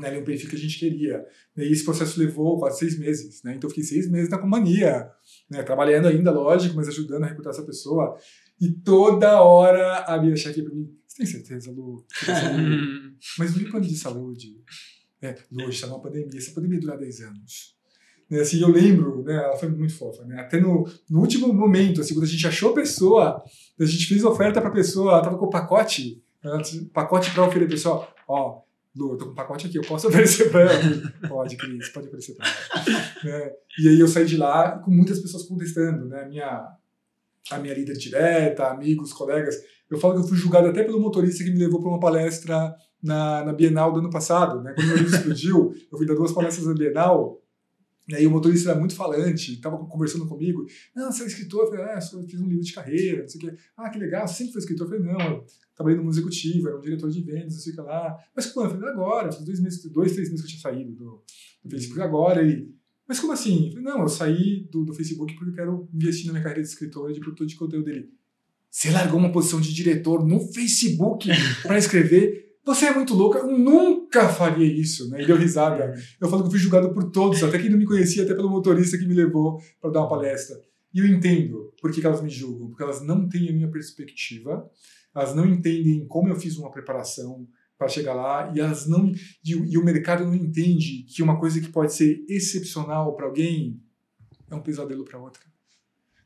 né, um perfil que a gente queria. E esse processo levou quase seis meses, né? Então eu fiquei seis meses na companhia, né, trabalhando ainda, lógico, mas ajudando a recrutar essa pessoa. E toda hora a minha chefe para mim, você tem certeza, Lu? Tem certeza, Mas no plano de saúde, né, Lu, está numa pandemia, essa pandemia durar 10 anos. Né, assim, eu lembro, né, ela foi muito fofa, né, até no, no último momento, assim, quando a gente achou a pessoa, a gente fez oferta para a pessoa, ela estava com o pacote, ela tinha- pacote para oferecer a pessoa, ó, Lu, eu tô com um pacote aqui, eu posso oferecer para ela? Pode, Cris, pode oferecer para ela. né, e aí eu saí de lá com muitas pessoas contestando, né, minha, a minha líder direta, amigos, colegas, eu falo que eu fui julgado até pelo motorista que me levou para uma palestra na, na Bienal do ano passado, né? Quando meu livro explodiu, eu fui dar duas palestras na Bienal, e aí o motorista era muito falante, estava conversando comigo. Não, você é escritor? Eu falei, é, sou- eu fiz um livro de carreira, não sei o quê. Ah, que legal, você sempre foi escritor? Eu falei, não, eu trabalhei no mundo executivo, era um diretor de vendas, não sei o que lá. Mas quando? Eu falei, agora, faz dois, meses, dois, três meses que eu tinha saído do, do Facebook, agora. Ele, mas como assim? Falei, não, eu saí do, do Facebook porque eu quero investir na minha carreira de escritor e de produtor de conteúdo dele. Você largou uma posição de diretor no Facebook para escrever? Você é muito louca, eu nunca faria isso, né? E deu risada. Eu falo que eu fui julgado por todos, até quem não me conhecia, até pelo motorista que me levou para dar uma palestra. E eu entendo por que que elas me julgam, porque elas não têm a minha perspectiva, elas não entendem como eu fiz uma preparação para chegar lá e elas não e, e, o mercado não entende que uma coisa que pode ser excepcional para alguém é um pesadelo para outra.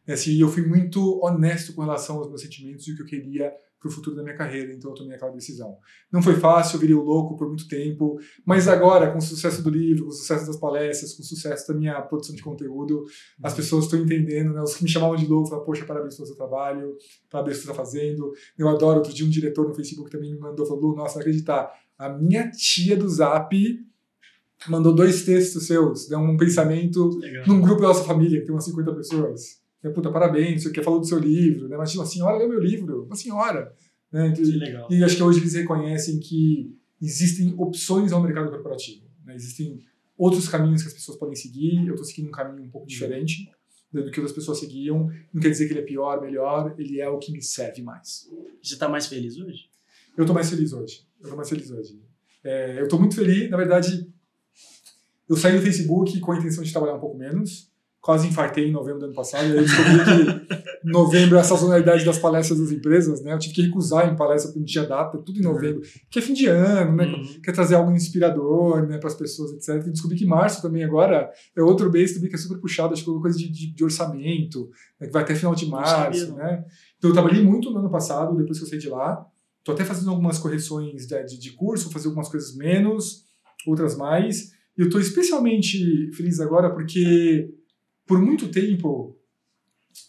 E, assim, eu fui muito honesto com relação aos meus sentimentos e o que eu queria para o futuro da minha carreira, então eu tomei aquela decisão. Não foi fácil, eu virei o louco por muito tempo, mas agora, com o sucesso do livro, com o sucesso das palestras, com o sucesso da minha produção de conteúdo, as uhum. pessoas estão entendendo, né? Os que me chamavam de louco falaram, poxa, parabéns pelo seu trabalho, parabéns pelo que você está fazendo. Eu adoro, outro dia um diretor no Facebook também me mandou, falou, nossa, não acreditar, a minha tia do Zap mandou dois textos seus, deu um pensamento Legal. num grupo da nossa família, que tem umas 50 pessoas. Puta, parabéns, você falou do seu livro, né? Mas uma senhora leu meu livro, uma senhora. Né? Que legal. E acho que hoje eles reconhecem que existem opções ao mercado corporativo. Né? Existem outros caminhos que as pessoas podem seguir. Eu estou seguindo um caminho um pouco diferente né, do que outras pessoas seguiam. Não quer dizer que ele é pior, melhor. Ele é o que me serve mais. Você está mais feliz hoje? Eu estou mais feliz hoje. Eu estou mais feliz hoje. É, eu estou muito feliz. Na verdade, eu saí do Facebook com a intenção de trabalhar um pouco menos quase infartei em novembro do ano passado, e aí descobri que novembro é a sazonalidade das palestras das empresas, né? Eu tive que recusar em palestra porque não tinha data, tudo em uhum. novembro, que é fim de ano, né? Uhum. Quer trazer algo inspirador, né, para as pessoas, etc. E descobri que março também agora é outro mês também que é super puxado, acho que é coisa de, de, de orçamento, né, que vai até final de março, né? Então eu trabalhei muito no ano passado, depois que eu saí de lá. Tô até fazendo algumas correções de, de, de curso, fazer algumas coisas menos, outras mais. E eu estou especialmente feliz agora porque por muito tempo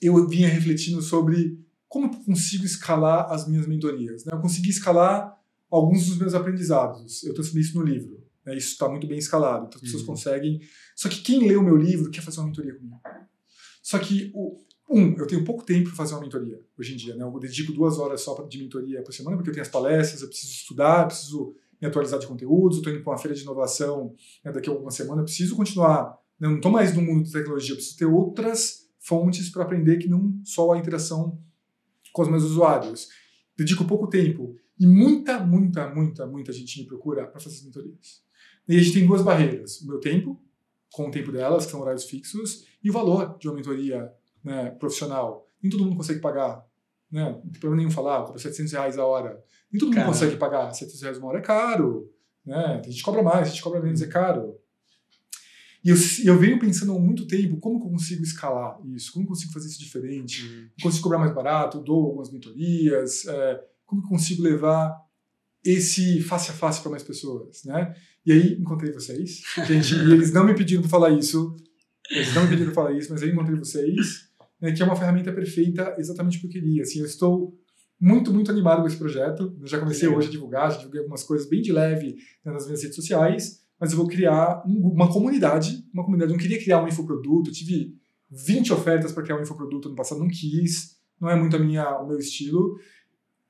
eu vinha refletindo sobre como eu consigo escalar as minhas mentorias. Né? Eu consegui escalar alguns dos meus aprendizados. Eu transformei isso no livro. Né? Isso está muito bem escalado. Então as pessoas uhum. conseguem. Só que quem lê o meu livro quer fazer uma mentoria comigo. Só que, um, eu tenho pouco tempo para fazer uma mentoria hoje em dia. Né? Eu dedico duas horas só de mentoria por semana, porque eu tenho as palestras, eu preciso estudar, eu preciso me atualizar de conteúdos, estou indo para uma feira de inovação né, daqui a alguma semana, eu preciso continuar eu não estou mais no mundo da tecnologia, eu preciso ter outras fontes para aprender que não só a interação com os meus usuários. Dedico pouco tempo e muita, muita, muita, muita gente me procura para fazer as mentorias. E a gente tem duas barreiras: o meu tempo, com o tempo delas, que são horários fixos, e o valor de uma mentoria né, profissional. Nem todo mundo consegue pagar. Né? Não tem problema nenhum falar, por 700 reais a hora. Nem todo mundo Caramba. consegue pagar 700 reais uma hora, é caro. Né? A gente cobra mais, a gente cobra menos, é caro. E eu, eu venho pensando há muito tempo como eu consigo escalar isso, como eu consigo fazer isso diferente, uhum. consigo cobrar mais barato, dou algumas mentorias, é, como eu consigo levar esse face a face para mais pessoas, né? E aí encontrei vocês, gente, e eles não me pediram para falar isso, eles não me pediram para falar isso, mas aí encontrei vocês, né, que é uma ferramenta perfeita exatamente o que eu queria. Assim, eu estou muito, muito animado com esse projeto. Eu já comecei hoje a divulgar, já divulguei algumas coisas bem de leve né, nas minhas redes sociais mas eu vou criar uma comunidade, uma comunidade. Eu não queria criar um infoproduto, eu tive 20 ofertas para criar um infoproduto no passado, não quis, não é muito a minha, o meu estilo.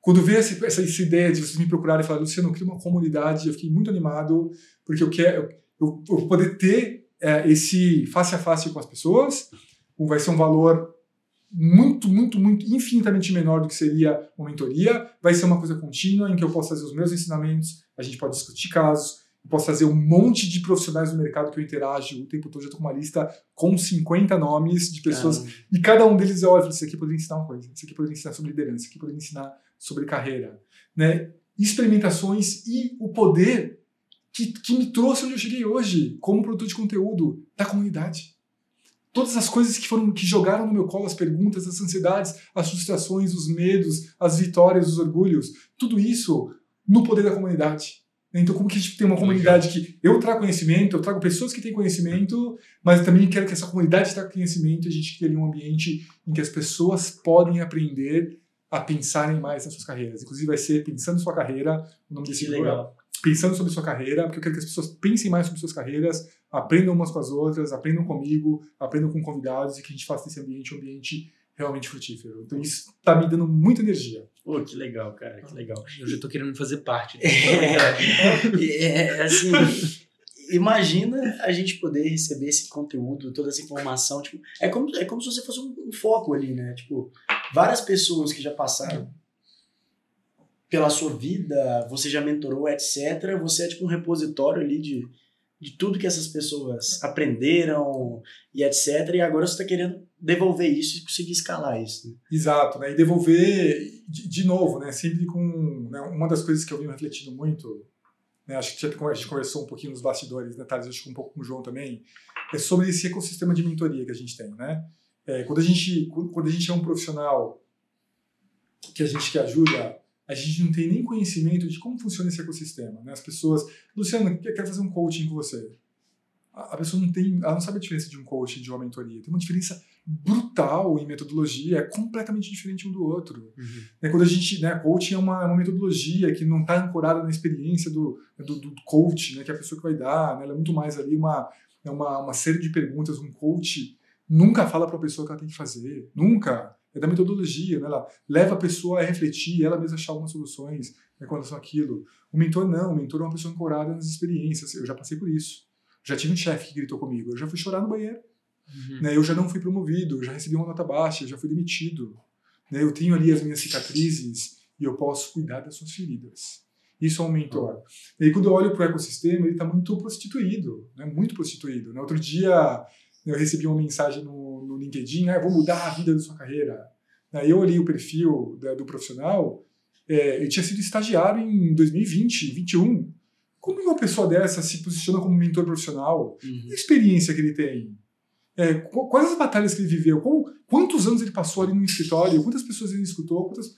Quando veio essa, essa, essa ideia de vocês me procurarem e falar, Luciano, eu crio uma comunidade, eu fiquei muito animado, porque eu quero eu, eu poder ter é, esse face a face com as pessoas, vai ser um valor muito, muito, muito, infinitamente menor do que seria uma mentoria, vai ser uma coisa contínua em que eu posso fazer os meus ensinamentos, a gente pode discutir casos, posso fazer um monte de profissionais do mercado que eu interajo o tempo todo. Já estou com uma lista com 50 nomes de pessoas. Caramba. E cada um deles é óbvio, isso aqui poderia ensinar uma coisa, isso aqui poderia ensinar sobre liderança, isso aqui poderia ensinar sobre carreira. Né? Experimentações e o poder que, que me trouxe onde eu cheguei hoje, como produtor de conteúdo da comunidade. Todas as coisas que foram que jogaram no meu colo as perguntas, as ansiedades, as frustrações, os medos, as vitórias, os orgulhos, tudo isso no poder da comunidade. Então, como que a gente tem uma comunidade que eu trago conhecimento, eu trago pessoas que têm conhecimento, mas também quero que essa comunidade traga conhecimento e a gente cria um ambiente em que as pessoas podem aprender a pensarem mais nas suas carreiras. Inclusive, vai ser Pensando Sua Carreira, o nome desse livro. É Pensando sobre sua carreira, porque eu quero que as pessoas pensem mais sobre suas carreiras, aprendam umas com as outras, aprendam comigo, aprendam com convidados e que a gente faça desse ambiente um ambiente realmente frutífero. Então isso está me dando muita energia. Pô, que legal, cara, que legal. Eu já estou querendo fazer parte. É, é, assim, imagina a gente poder receber esse conteúdo, toda essa informação, tipo, é como, é como se você fosse um, um foco ali, né? Tipo, várias pessoas que já passaram pela sua vida, você já mentorou, etc. Você é tipo um repositório ali de, de tudo que essas pessoas aprenderam e etc. E agora você está querendo devolver isso e conseguir escalar isso. Né? Exato, né? E devolver de, de novo, né? Sempre com né? uma das coisas que eu venho refletindo muito, né? Acho que a gente conversou um pouquinho nos bastidores, né, Thales? Acho que um pouco com o João também, é sobre esse ecossistema de mentoria que a gente tem, né? É, quando a gente quando a gente é um profissional que a gente que ajuda a gente não tem nem conhecimento de como funciona esse ecossistema. Né? As pessoas, Luciano, eu quero fazer um coaching com você. A pessoa não tem, ela não sabe a diferença de um coaching de uma mentoria. Tem uma diferença brutal em metodologia, é completamente diferente um do outro. Uhum. Né, quando a gente, né, coaching é uma, uma metodologia que não está ancorada na experiência do, do, do, coach, né, que é a pessoa que vai dar, né, ela é muito mais ali uma, é uma, uma série de perguntas. Um coach nunca fala para a pessoa que ela tem que fazer, nunca é da metodologia, né? ela leva a pessoa a refletir, ela mesma achar algumas soluções né, com relação àquilo. O mentor não, o mentor é uma pessoa ancorada nas experiências. Eu já passei por isso. Já tive um chefe que gritou comigo, eu já fui chorar no banheiro. Uhum. Né? Eu já não fui promovido, eu já recebi uma nota baixa, eu já fui demitido. Né? Eu tenho ali as minhas cicatrizes e eu posso cuidar das suas feridas. Isso é um mentor. Uhum. E aí, quando eu olho para o ecossistema, ele está muito prostituído, né? muito prostituído. No outro dia, eu recebi uma mensagem no, no LinkedIn, ah, vou mudar a vida da sua carreira. Aí eu olhei o perfil da, do profissional, é, ele tinha sido estagiário em 2020, 2021. Como uma pessoa dessa se posiciona como mentor profissional? Uhum. Que experiência que ele tem? É, quais as batalhas que ele viveu? Qual, quantos anos ele passou ali no escritório? Quantas pessoas ele escutou? Quantas,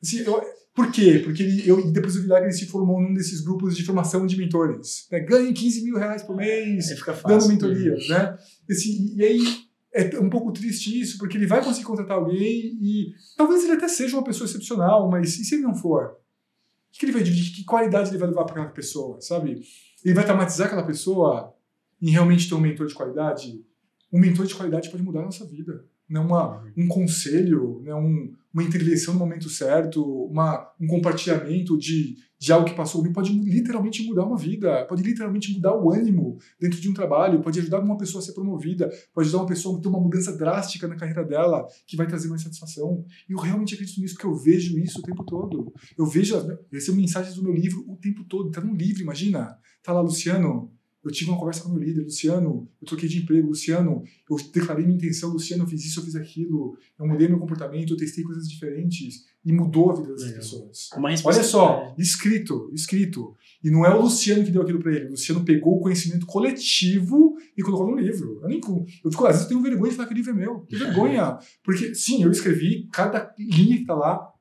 assim, eu, por quê? Porque ele, eu, depois do Vilag ele se formou num desses grupos de formação de mentores. Né? Ganhe 15 mil reais por mês dando mentoria. Uhum. Né? Esse, e aí é um pouco triste isso, porque ele vai conseguir contratar alguém e talvez ele até seja uma pessoa excepcional, mas e se ele não for? O que ele vai dividir? Que qualidade ele vai levar para aquela pessoa, sabe? Ele vai traumatizar aquela pessoa em realmente ter um mentor de qualidade? Um mentor de qualidade pode mudar a nossa vida né, uma, um conselho, né, um, uma intervenção no momento certo, uma, um compartilhamento de, de algo que passou pode literalmente mudar uma vida, pode literalmente mudar o ânimo dentro de um trabalho, pode ajudar uma pessoa a ser promovida, pode ajudar uma pessoa a ter uma mudança drástica na carreira dela que vai trazer mais satisfação. E eu realmente acredito nisso porque eu vejo isso o tempo todo. Eu vejo, eu recebo mensagens do meu livro o tempo todo, tá no livro, imagina. Tá lá, Luciano, eu tive uma conversa com o meu líder, Luciano, eu troquei de emprego, Luciano, eu declarei minha intenção, Luciano, eu fiz isso, eu fiz aquilo, eu mudei meu comportamento, eu testei coisas diferentes e mudou a vida das Legal. pessoas. Olha só, escrito, escrito. E não é o Luciano que deu aquilo para ele, o Luciano pegou o conhecimento coletivo e colocou no livro. Eu nem eu fico, às vezes eu tenho vergonha de falar que o livro é meu. Que vergonha. Porque sim, eu escrevi cada linha que tá lá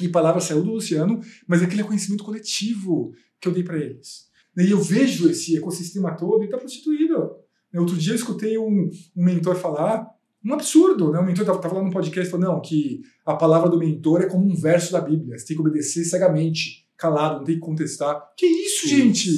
e palavra saiu do Luciano, mas aquele é conhecimento coletivo que eu dei para eles. E eu vejo esse ecossistema todo e está prostituído. Outro dia eu escutei um, um mentor falar um absurdo, né? O mentor estava lá no podcast falando não, que a palavra do mentor é como um verso da Bíblia, você tem que obedecer cegamente, calado, não tem que contestar. Que isso, gente?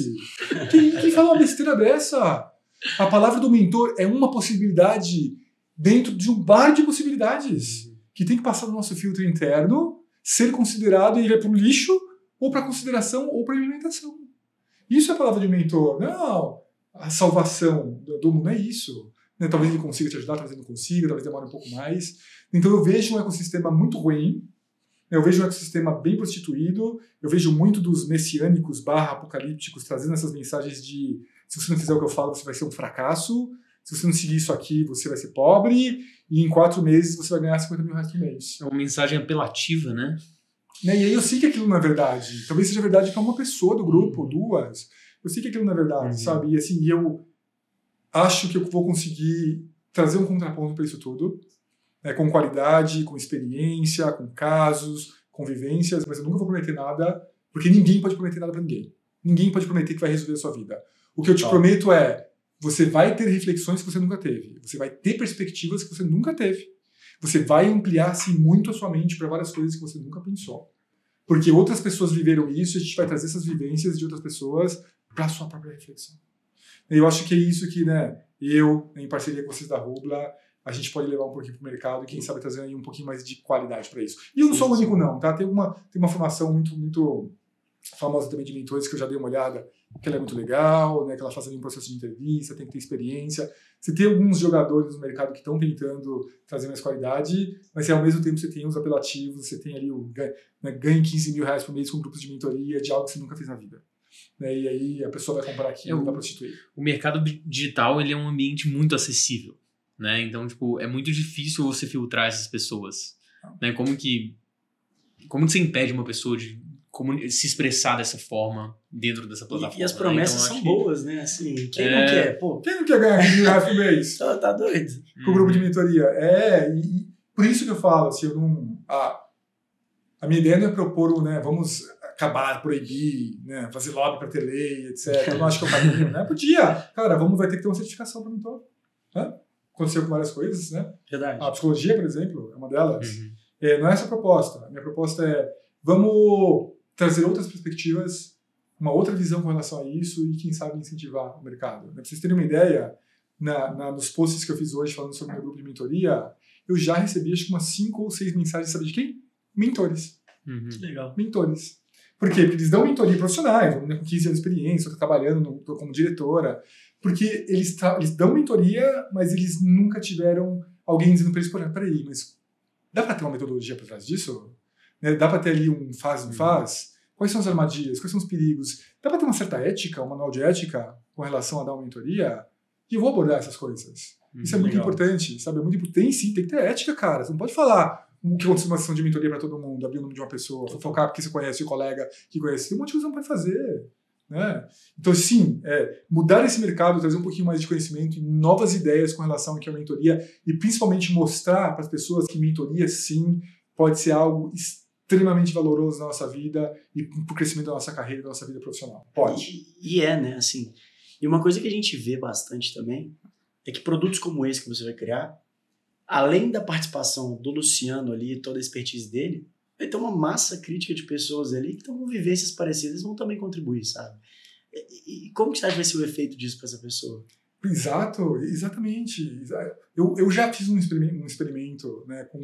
Quem, quem fala uma besteira dessa? A palavra do mentor é uma possibilidade dentro de um bar de possibilidades que tem que passar no nosso filtro interno, ser considerado e ir para o lixo, ou para consideração, ou para alimentação. Isso é a palavra de mentor. Não, a salvação do mundo é isso. Né? Talvez ele consiga te ajudar, talvez ele não consiga, talvez demore um pouco mais. Então eu vejo um ecossistema muito ruim, né? eu vejo um ecossistema bem prostituído, eu vejo muito dos messiânicos barra apocalípticos trazendo essas mensagens de se você não fizer o que eu falo, você vai ser um fracasso, se você não seguir isso aqui, você vai ser pobre, e em quatro meses você vai ganhar 50 mil reais por mês. É uma mensagem apelativa, né? Né? E aí eu sei que aquilo não é verdade. Talvez seja verdade para uma pessoa do grupo, uhum. duas. Eu sei que aquilo não é verdade, uhum. sabe? E assim, eu acho que eu vou conseguir trazer um contraponto para isso tudo, né? com qualidade, com experiência, com casos, convivências, mas eu nunca vou prometer nada, porque ninguém pode prometer nada para ninguém. Ninguém pode prometer que vai resolver a sua vida. O que eu te prometo é, você vai ter reflexões que você nunca teve. Você vai ter perspectivas que você nunca teve. Você vai ampliar-se muito a sua mente para várias coisas que você nunca pensou. Porque outras pessoas viveram isso e a gente vai trazer essas vivências de outras pessoas para a sua própria reflexão. Eu acho que é isso que, né, eu, em parceria com vocês da Rubla, a gente pode levar um pouquinho para o mercado e quem sabe trazer aí um pouquinho mais de qualidade para isso. E eu não sou o único não, tá? Tem uma, tem uma formação muito, muito famosa também de mentores que eu já dei uma olhada, que ela é muito legal, né, que ela faz ali um processo de entrevista, tem que ter experiência. Você tem alguns jogadores no mercado que estão tentando trazer mais qualidade, mas ao mesmo tempo você tem os apelativos, você tem ali o né, ganhe 15 mil reais por mês com grupos de mentoria de algo que você nunca fez na vida. né, e aí a pessoa vai comprar aquilo É e vai prostituir. o mercado di- digital ele é um ambiente muito acessível, né? Então, tipo, é muito difícil você filtrar essas pessoas, né? Como que como que você impede uma pessoa de se expressar dessa forma dentro dessa plataforma? E, e as né? promessas Então, são acho que- boas, né? Assim, quem É. não quer? Pô, Quem não quer ganhar 15 mil reais por mês? tá, tá doido. com o grupo de Uhum. mentoria. É, e, e por isso que eu falo, assim, eu não. A, a minha ideia não é propor o, né, vamos acabar, proibir, né, fazer lobby para ter lei, etc. Eu não acho que é o caminho, né? Podia. Cara, vamos, vai ter que ter uma certificação para mentor. Né? Aconteceu com várias coisas, né? Verdade. A psicologia, por exemplo, é uma delas. Uhum. É, não é essa a proposta. A minha proposta é vamos trazer outras perspectivas, uma outra visão com relação a isso e, quem sabe, incentivar o mercado. Né? Pra vocês terem uma ideia, na, na- nos posts que eu fiz hoje falando sobre o meu grupo de mentoria, eu já recebi acho que umas cinco ou seis mensagens, sabe de quem? Mentores. Uhum. Que legal. Mentores. Por quê? Porque eles dão mentoria profissionais, uma menina com 15 anos de experiência, outra trabalhando no- como diretora. Porque eles, tra- eles dão mentoria, mas eles nunca tiveram alguém dizendo para eles, "Poxa, peraí, mas dá para ter uma metodologia por trás disso? Né? Dá para ter ali um faz, não faz? Quais são as armadilhas? Quais são os perigos? Dá para ter uma certa ética, um manual de ética com relação a dar uma mentoria? E eu vou abordar essas coisas. Isso é muito Legal. importante, sabe? É muito importante. Tem sim, tem que ter ética, cara. Você não pode falar o que aconteceu numa sessão de mentoria para todo mundo, abrir o nome de uma pessoa, fofocar porque você conhece o colega que conhece. Tem um monte de coisa que não pode fazer. Né? Então, sim, é, mudar esse mercado, trazer um pouquinho mais de conhecimento e novas ideias com relação ao que é a mentoria e principalmente mostrar para as pessoas que mentoria, sim, pode ser algo extremamente valoroso na nossa vida e para o crescimento da nossa carreira, da nossa vida profissional. Pode. E, e é, né? Assim. E uma coisa que a gente vê bastante também é que produtos como esse que você vai criar, além da participação do Luciano ali, toda a expertise dele, vai ter uma massa crítica de pessoas ali que estão com vivências parecidas vão também contribuir, sabe? E, e como que você acha que vai ser o efeito disso para essa pessoa? Exato, exatamente. Exa- Eu, eu já fiz um experimento, um experimento né, com,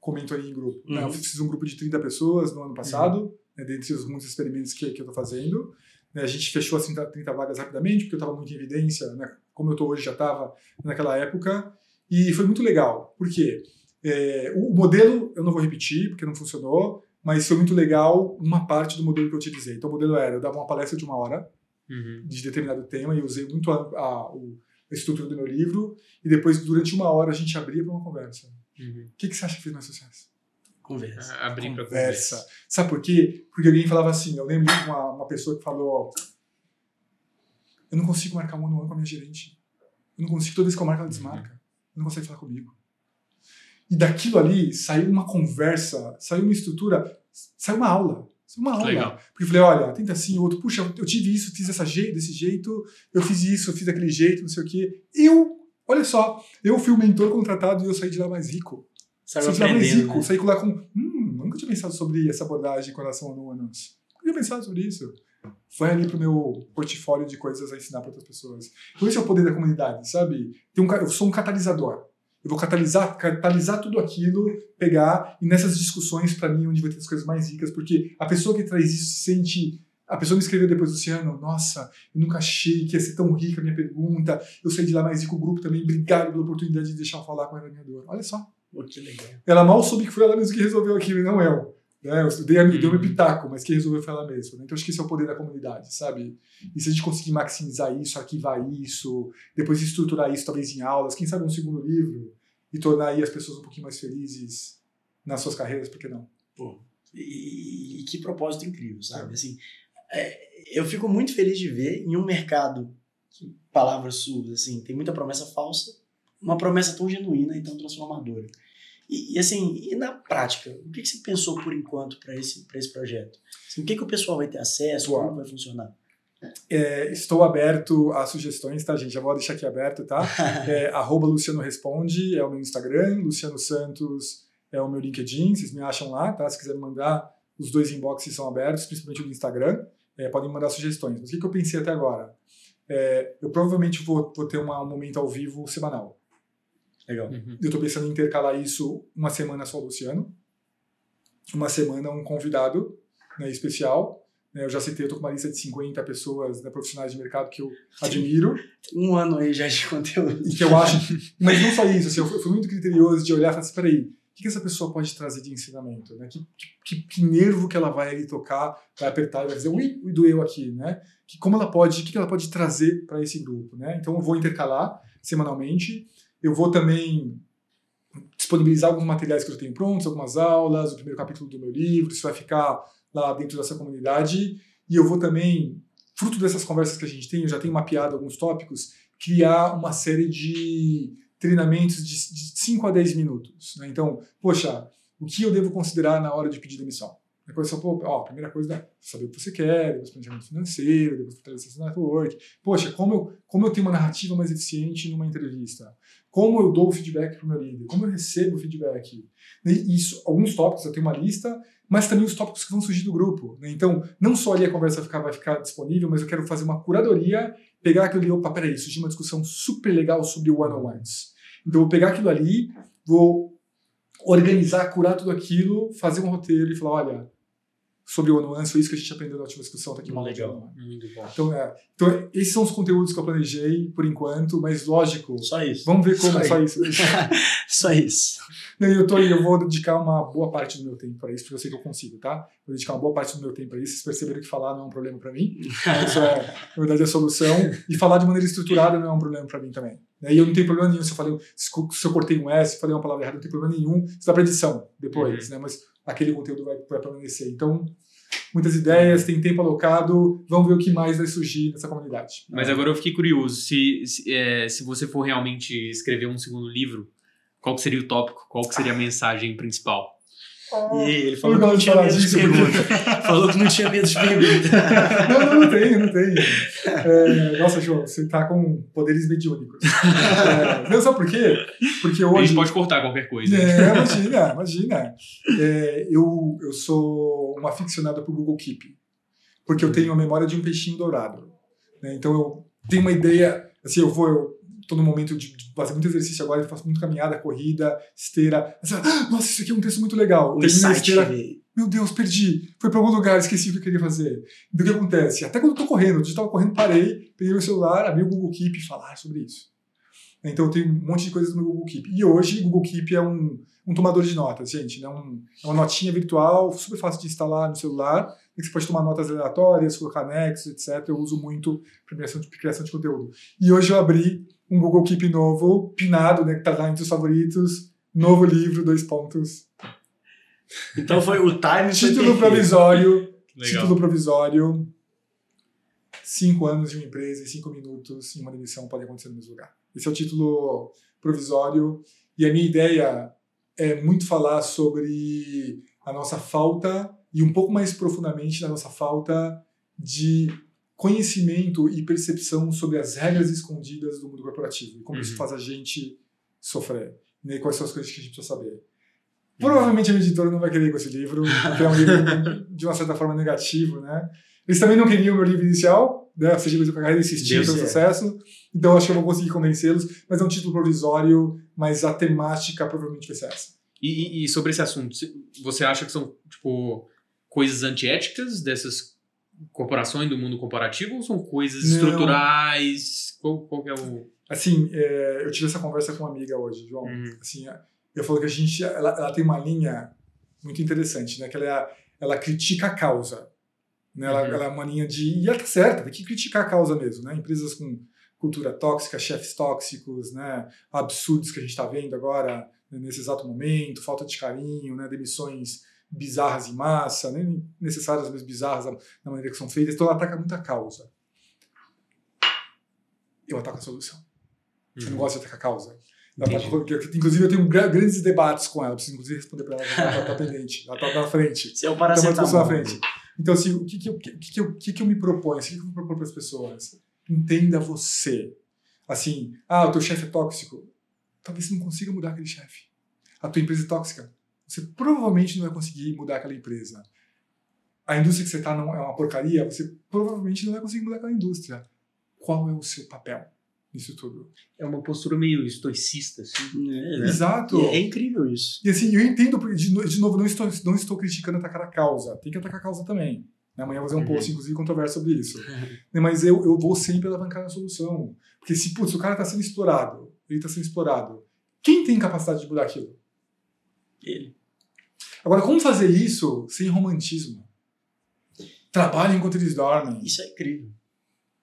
com mentoria em grupo. né? Uhum. Eu fiz um grupo de 30 pessoas no ano passado, né, dentre os muitos experimentos que, que eu estou fazendo. Né, a gente fechou as 30, 30 vagas rapidamente, porque eu estava muito em evidência, né, como eu estou hoje já estava naquela época. E foi muito legal, porque é, o, modelo eu não vou repetir, porque não funcionou, mas foi muito legal uma parte do modelo que eu utilizei. Então o modelo era, eu dava uma palestra de uma hora, Uhum. de determinado tema e usei muito a, a- a estrutura do meu livro e depois durante uma hora a gente abria para uma conversa. Uhum. O que, que você acha que fez mais sucesso? Conversa. Abrir Conversa. conversa. Sabe por quê? Porque alguém falava assim, eu lembro de uma, uma pessoa que falou eu não consigo marcar um ano com a minha gerente. Eu não consigo, toda vez que eu marco ela desmarca. Não consegue falar comigo. E daquilo ali saiu uma conversa, saiu uma estrutura, saiu uma aula. Saiu uma aula. Legal. Porque eu falei, olha, tenta assim, o outro, puxa, eu tive isso, fiz dessa jeito, desse jeito, eu fiz isso, eu fiz daquele jeito, não sei o quê. Eu, olha só, eu fui o mentor contratado e eu saí de lá mais rico. Saiu saí de lá mais rico, né? saí lá com, hum, nunca tinha pensado sobre essa abordagem com relação a alunos. Nunca tinha pensado sobre isso. Foi ali pro meu portfólio de coisas a ensinar para outras pessoas. Então esse é o poder da comunidade, sabe? Tem um, eu sou um catalisador. Eu vou catalisar, catalisar tudo aquilo, pegar e nessas discussões para mim onde vai ter as coisas mais ricas, porque a pessoa que traz isso se sente a pessoa me escreveu depois, Luciano, nossa, eu nunca achei que ia ser tão rica a minha pergunta. Eu saí de lá mais rico, o grupo também. Obrigado pela oportunidade de deixar eu falar com a minha dor. Olha só. Pô, que legal. Ela mal soube que foi ela mesma que resolveu aquilo, e não eu. Né? Eu dei, a- dei meu pitaco, mas quem resolveu foi ela mesma. né? Então acho que esse é o poder da comunidade, sabe? E se a gente conseguir maximizar isso, arquivar isso, depois estruturar isso talvez em aulas, quem sabe um segundo livro, e tornar aí as pessoas um pouquinho mais felizes nas suas carreiras, por que não? Pô, e, e que propósito incrível, sabe? Assim, é, eu fico muito feliz de ver em um mercado, que, palavras suas, assim, tem muita promessa falsa, uma promessa tão genuína e tão transformadora. E, e, assim, e na prática, o que, que você pensou por enquanto para esse, pra esse projeto? Assim, o que, que o pessoal vai ter acesso? Boa. Como vai funcionar? É, estou aberto a sugestões, tá, gente? Já vou deixar aqui aberto, tá? É, arroba Luciano Responde é o meu Instagram, Luciano Santos é o meu LinkedIn, vocês me acham lá, tá? Se quiser me mandar, os dois inboxes são abertos, principalmente o do Instagram, é, podem mandar sugestões. Mas o que, que eu pensei até agora? É, eu provavelmente vou, vou ter uma- um momento ao vivo semanal. Legal. Uhum. Eu estou pensando em intercalar isso uma semana só o Luciano, uma semana um convidado né, especial. né? eu já citei, eu tô com uma lista de 50 pessoas, né, profissionais de mercado que eu admiro Um ano aí já de conteúdo. e que eu acho. Mas não só isso, assim, eu fui- muito criterioso de olhar e falar assim: peraí, que, que essa pessoa pode trazer de ensinamento? Né? Que, que, que nervo que ela vai ali tocar, vai apertar e vai dizer, ui, ui doeu aqui, né? Que como ela pode, o que, que ela pode trazer para esse grupo, né? Então eu vou intercalar semanalmente, eu vou também disponibilizar alguns materiais que eu tenho prontos, algumas aulas, o primeiro capítulo do meu livro, isso vai ficar lá dentro dessa comunidade, e eu vou também, fruto dessas conversas que a gente tem, eu já tenho mapeado alguns tópicos, criar uma série de treinamentos de 5 a 10 minutos. Né? Então, poxa, o que eu devo considerar na hora de pedir demissão? A coisa, pô, ó, a primeira coisa é saber o que você quer, depois planejamento financeiro, depois fortalecer seu network. Poxa, como eu, como eu tenho uma narrativa mais eficiente numa entrevista? Como eu dou feedback para o meu líder? Como eu recebo feedback? E isso, alguns tópicos, eu tenho uma lista, mas também os tópicos que vão surgir do grupo. Né? Então, não só ali a conversa ficar, vai ficar disponível, mas eu quero fazer uma curadoria, pegar aquilo ali, opa, peraí, surgiu uma discussão super legal sobre one-on-ones. Então, eu vou pegar aquilo ali, vou organizar, curar tudo aquilo, fazer um roteiro e falar, olha, sobre o nuance, foi isso que a gente aprendeu na última discussão, tá aqui uma Legal, muito bom. Então, é, então, esses são os conteúdos que eu planejei por enquanto, mas lógico. Só isso. Vamos ver como Só só isso. Só isso. Não, eu, tô, eu vou dedicar uma boa parte do meu tempo para isso, porque eu sei que eu consigo, tá? Vou dedicar uma boa parte do meu tempo para isso. Vocês perceberam que falar não é um problema para mim. Isso é, na verdade, a solução. E falar de maneira estruturada não é um problema para mim também. E eu não tenho problema nenhum se eu, falei, se eu cortei um S, se falei uma palavra errada, não tem problema nenhum. Isso dá para edição depois, Uhum. né? Mas aquele conteúdo vai, vai permanecer. Então, muitas ideias, tem tempo alocado, vamos ver o que mais vai surgir nessa comunidade. Mas agora eu fiquei curioso, se, se, é, se você for realmente escrever um segundo livro, qual seria o tópico? Qual seria a mensagem principal? E ele falou que não tinha medo de pergunta. falou que não tinha medo de pergunta. não, não, não tenho, não tenho. É, nossa, João, você tá com poderes mediúnicos. É, não, sabe por quê? Porque A hoje. gente pode cortar qualquer coisa. É, imagina, imagina. É, eu, eu sou um aficionado por Google Keep, porque eu tenho a memória de um peixinho dourado. né? Então eu tenho uma ideia, assim, eu vou, eu tô no momento de, de fazer muito exercício agora, eu faço muito caminhada, corrida, esteira. Ah, nossa, isso aqui é um texto muito legal. O Termino esteira, meu Deus, perdi. Foi para algum lugar, esqueci o que eu queria fazer. Então o que acontece? Até quando eu tô correndo, eu estava correndo, parei, peguei meu celular, abri o Google Keep e falar sobre isso. Então eu tenho um monte de coisas no Google Keep. E hoje o Google Keep é um, um tomador de notas, gente. Né? Um, é uma notinha virtual, super fácil de instalar no celular. E você pode tomar notas aleatórias, colocar nexos, etc. Eu uso muito para criação de, criação de conteúdo. E hoje eu abri um Google Keep novo, pinado, né, que tá lá entre os favoritos. Novo livro, dois pontos. Então foi o time. Título provisório. Legal. Título provisório. Cinco anos de uma empresa e cinco minutos em uma demissão podem acontecer no mesmo lugar. Esse é o título provisório. E a minha ideia é muito falar sobre a nossa falta e um pouco mais profundamente da nossa falta de conhecimento e percepção sobre as regras escondidas do mundo corporativo e como isso Uhum. faz a gente sofrer. Né? E quais são as coisas que a gente precisa saber. Provavelmente a minha editora não vai querer com esse livro, porque é um livro de uma certa forma negativo, né? Eles também não queriam o meu livro inicial, né? Seja, carreira insistir Deu pelo certo. sucesso. Então acho que eu vou conseguir convencê-los, mas é um título provisório, mas a temática provavelmente vai ser essa. E, e- sobre esse assunto, você acha que são, tipo, coisas antiéticas dessas corporações do mundo corporativo ou são coisas Não. estruturais? Qual, qual é o. Assim, é, eu tive essa conversa com uma amiga hoje, João. Uhum. Assim, eu falo que a gente, ela, ela tem uma linha muito interessante, né? Que ela, é ela critica a causa. Né? Ela, Uhum. ela é uma linha de. E ela tá certa, tem que criticar a causa mesmo, né? Empresas com cultura tóxica, chefes tóxicos, né? Absurdos que a gente está vendo agora né, nesse exato momento, falta de carinho, né? Demissões bizarras em massa, nem necessárias, mas bizarras da maneira que são feitas. Então ela ataca muito a causa. Eu ataco a solução. Você não Uhum. gosta de atacar a causa. Tá- porque, inclusive, eu tenho gra- grandes debates com ela. Preciso, inclusive, responder para ela. Ela tá, tá pendente. Ela tá na frente. Esse é o Tá na paracetamol. frente. Então, assim, o que, que, eu, que, que, eu, que, que eu me proponho? O que, eu propor para as pessoas? Entenda você. Assim, ah, o teu chefe é tóxico. Talvez você não consiga mudar aquele chefe. A tua empresa é tóxica. Você provavelmente não vai conseguir mudar aquela empresa. A indústria que você está não é uma porcaria. Você provavelmente não vai conseguir mudar aquela indústria. Qual é o seu papel nisso tudo? É uma postura meio estoicista, assim. É, né? Exato. E É incrível isso. E assim, eu entendo, de, no- de novo, não estou, não estou criticando atacar a causa. Tem que atacar a causa também. Né, Amanhã eu vou fazer um Uhum. post, inclusive, controverso sobre isso. Né, Mas eu, eu vou sempre alavancar a solução. Porque se, putz, o cara está sendo explorado, ele está sendo explorado, quem tem capacidade de mudar aquilo? Ele. Agora, como fazer isso sem romantismo? Trabalhem enquanto eles dormem. Isso é incrível.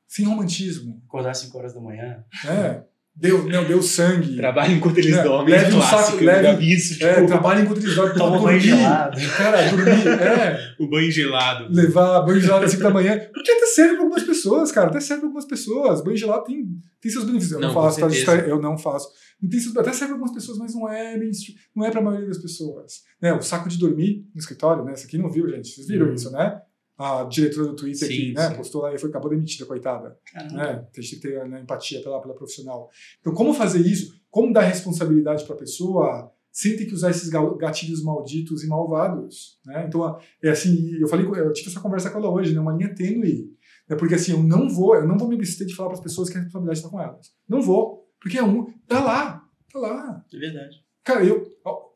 Sem romantismo. Acordar às 5 horas da manhã. É. Deu, não, deu sangue. Trabalha enquanto eles É, dormem. leve um clássico, saco, leve- vi isso, tipo, É, trabalhem enquanto eles dormem. Toma dormir. banho gelado. Cara, dormir, é. o banho gelado. levar banho gelado às 5 da manhã. Porque até serve para algumas pessoas, cara. Até serve para algumas pessoas. Banho gelado tem, tem seus benefícios. Eu não, Não, faço, tá? certeza. Eu não faço. Tem seus- até serve para algumas pessoas, mas não é mainstream, não é para a maioria das pessoas. Né? O saco de dormir no escritório, né? Esse aqui não viu, gente. Vocês viram Uhum. isso, né? A diretora do Twitter Sim, aqui, né? Postou lá e foi, acabou demitida, coitada né? A gente tem que ter né, empatia pela, pela profissional. Então, como fazer isso? Como dar responsabilidade para a pessoa sem ter que usar esses ga- gatilhos malditos e malvados? Né? Então, é assim, eu falei, eu tive essa conversa com ela hoje, né? Uma linha tênue. Né? Porque assim, eu não vou, eu não vou me abster de falar para as pessoas que a responsabilidade está com elas. Não vou, porque é um, tá lá, tá lá. É verdade. Cara, eu,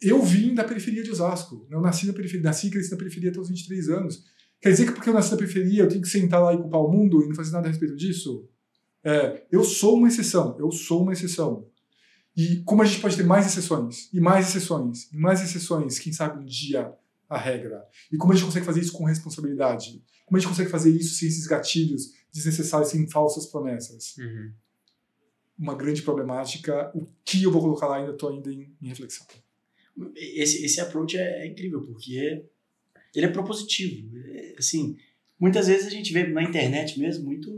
eu vim da periferia de Osasco. Eu nasci na periferia, nasci e cresci na periferia até os 23 anos. Quer dizer que porque eu nasci na periferia eu tenho que sentar lá e culpar o mundo e não fazer nada a respeito disso? É, eu sou uma exceção, eu sou uma exceção. E como a gente pode ter mais exceções, e mais exceções, e mais exceções, quem sabe um dia a regra? E como a gente consegue fazer isso com responsabilidade? Como a gente consegue fazer isso sem esses gatilhos desnecessários, sem falsas promessas? Uhum. Uma grande problemática. O que eu vou colocar lá ainda estou ainda em, em reflexão. Esse, esse approach é, é incrível, porque ele é propositivo. É, assim, muitas vezes a gente vê na internet mesmo muito,